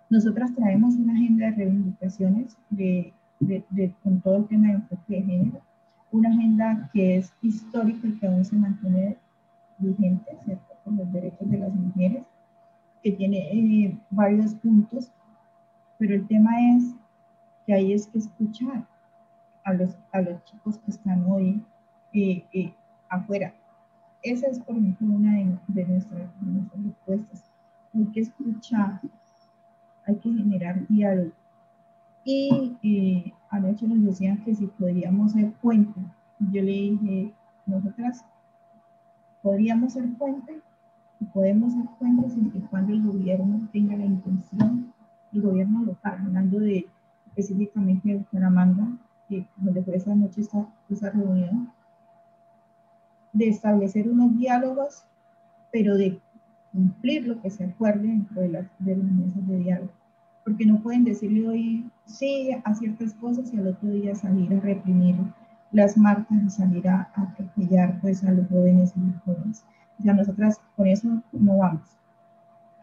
Nosotras traemos una agenda de reivindicaciones de, de, de, con todo el tema de enfoque de género, una agenda que es histórica y que aún se mantiene vigente, ¿cierto? Con los derechos de las mujeres, que tiene eh, varios puntos, pero el tema es que hay es que escuchar a los, a los chicos que están hoy eh, eh, afuera. Esa es, por ejemplo, una de, de, nuestras, de respuestas. Hay que escuchar, hay que generar diálogo. Y eh, anoche nos decían que si podríamos ser puente. Yo le dije, nosotras podríamos ser puente podemos ser puentes siempre y cuando el gobierno tenga la intención, el gobierno local, hablando de específicamente de Bucaramanga, donde fue esa noche esa, esa reunión, de establecer unos diálogos, pero de cumplir lo que se acuerde dentro de las, de las mesas de diálogo. Porque no pueden decirle hoy sí a ciertas cosas y al otro día salir a reprimir las marcas y salir a, a atropellar pues, a los jóvenes y las jóvenes. O sea, nosotras con eso no vamos.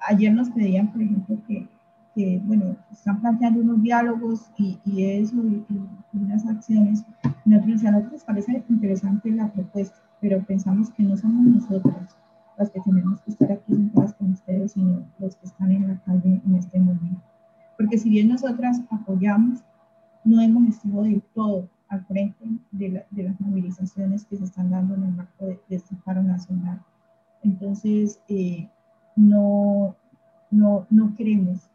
Ayer nos pedían, por ejemplo, que, bueno, están planteando unos diálogos y, y eso, y, unas acciones. Nosotros, a nosotros nos parece interesante la propuesta, pero pensamos que no somos nosotras las que tenemos que estar aquí sentadas con ustedes, sino los que están en la calle en este momento. Porque si bien nosotras apoyamos, no hemos estado del todo al frente de, las movilizaciones que se están dando en el marco de, de este paro nacional. Entonces, eh, no, no, no, queremos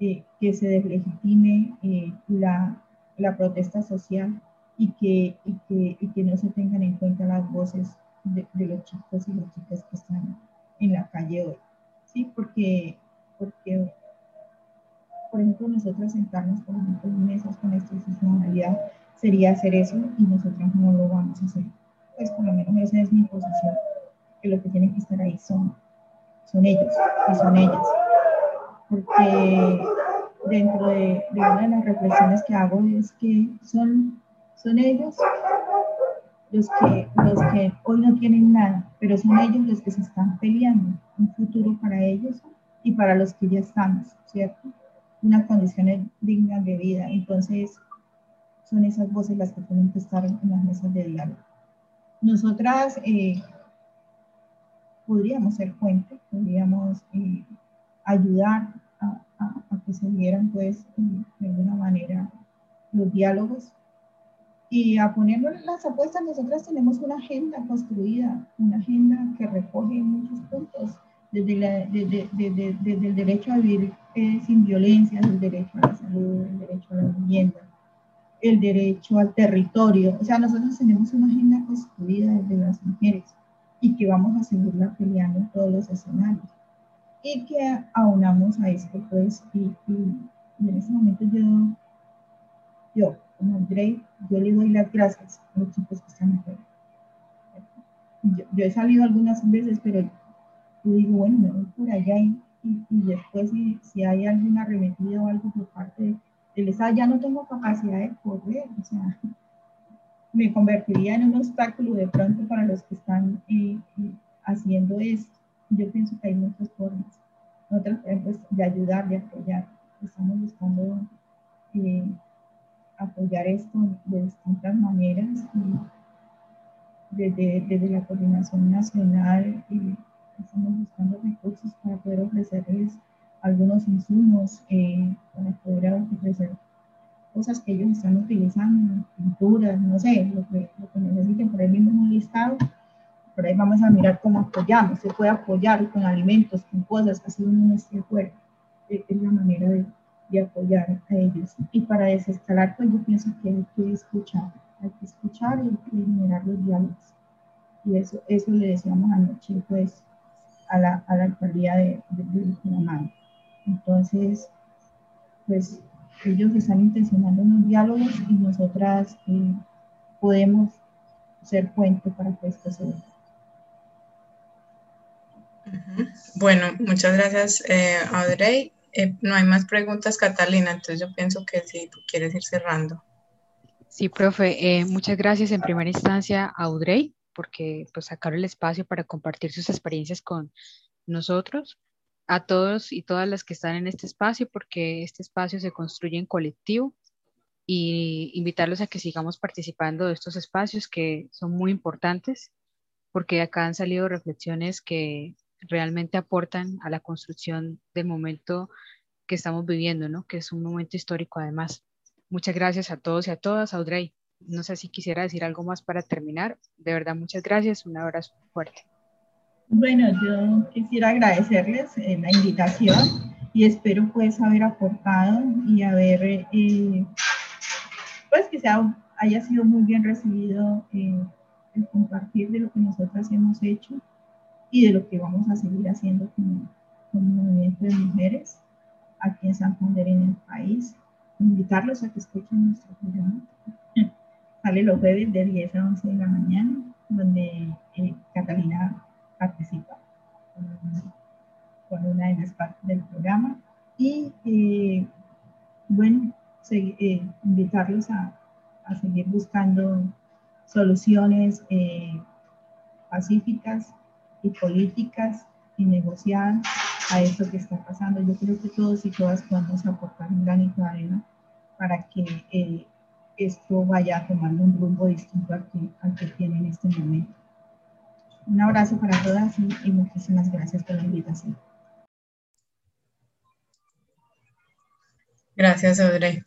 eh, que se deslegitime eh, la, la, protesta social y que, y, que, y que, no se tengan en cuenta las voces de, los chicos y las chicas que están en la calle hoy. ¿sí? Porque, porque por ejemplo, nosotros sentarnos, por ejemplo, en mesas con esta institucionalidad, sería hacer eso y nosotros no lo vamos a hacer. Pues por lo menos esa es mi posición, que lo que tienen que estar ahí son, son ellos y son ellas. Porque dentro de, de una de las reflexiones que hago es que son, son ellos los que, los que hoy no tienen nada, pero son ellos los que se están peleando un futuro para ellos y para los que ya estamos, ¿cierto? Unas condiciones dignas de vida. Entonces, son esas voces las que tienen que estar en las mesas de diálogo. Nosotras eh, podríamos ser fuente, podríamos eh, ayudar a, que se dieran, pues, de alguna manera los diálogos y a ponernos las apuestas, nosotras tenemos una agenda construida, una agenda que recoge muchos puntos, desde, desde, el derecho a vivir eh, sin violencia, el derecho a la salud, el derecho a la vivienda, el derecho al territorio. O sea, nosotros tenemos una agenda construida desde las mujeres y que vamos a seguirla peleando en todos los escenarios. Y que aunamos a esto, pues, y, y en este momento yo, yo como André, yo le doy las gracias a los chicos que están afuera. Yo, yo, he salido algunas veces, pero yo digo, bueno, me voy por allá y, y, después si, si, hay alguna arremetida o algo por parte del Estado, ya no tengo capacidad de correr, o sea, me convertiría en un obstáculo de pronto para los que están eh, haciendo esto. Yo pienso que hay muchas formas, otras, ejemplo, de ayudar, de apoyar. Estamos buscando eh, apoyar esto de distintas maneras desde, desde la coordinación nacional y estamos buscando recursos para poder ofrecerles algunos insumos, eh, para poder ofrecer cosas que ellos están utilizando, pinturas, no sé, lo que, lo que necesiten, por ahí mismo un listado, por ahí vamos a mirar cómo apoyamos, se puede apoyar con alimentos, con cosas, así uno no esté afuera, es la manera de, de apoyar a ellos. Y para desescalar, pues yo pienso que hay que escuchar, hay que escuchar y, generar los diálogos. Y eso, eso le decíamos anoche, pues, a la, a la alcaldía de, de, de Entonces, pues, ellos están intencionando unos diálogos y nosotras eh, podemos ser puente para que esto se dé. Bueno, muchas gracias, eh, Audrey. Eh, no hay más preguntas, Catalina, entonces yo pienso que sí, tú quieres ir cerrando. Sí, profe, eh, muchas gracias en primera instancia a Audrey, porque pues sacaron el espacio para compartir sus experiencias con nosotros, a todos y todas las que están en este espacio, porque este espacio se construye en colectivo y invitarlos a que sigamos participando de estos espacios que son muy importantes, porque acá han salido reflexiones que realmente aportan a la construcción del momento que estamos viviendo, ¿no? Que es un momento histórico además. Muchas gracias a todos y a todas. Audrey, no sé si quisiera decir algo más para terminar. De verdad, muchas gracias. Un abrazo fuerte. Bueno, yo quisiera agradecerles eh, la invitación y espero pues haber aportado y haber, eh, pues que sea, haya sido muy bien recibido eh, el compartir de lo que nosotras hemos hecho y de lo que vamos a seguir haciendo como, como movimiento de mujeres aquí en Santander en el país. Invitarlos a que escuchen nuestro programa. Sale los jueves de 10 a 11 de la mañana, donde eh, Catalina participa con, una de las partes del programa. Y eh, bueno, eh, invitarlos a, a, seguir buscando soluciones pacíficas y políticas y negociar a esto que está pasando. Yo creo que todos y todas podemos aportar un granito de arena para que eh, esto vaya tomando un rumbo distinto al que, al que tiene en este momento. Un abrazo para todas y, muchísimas gracias por la invitación. Gracias, Audrey.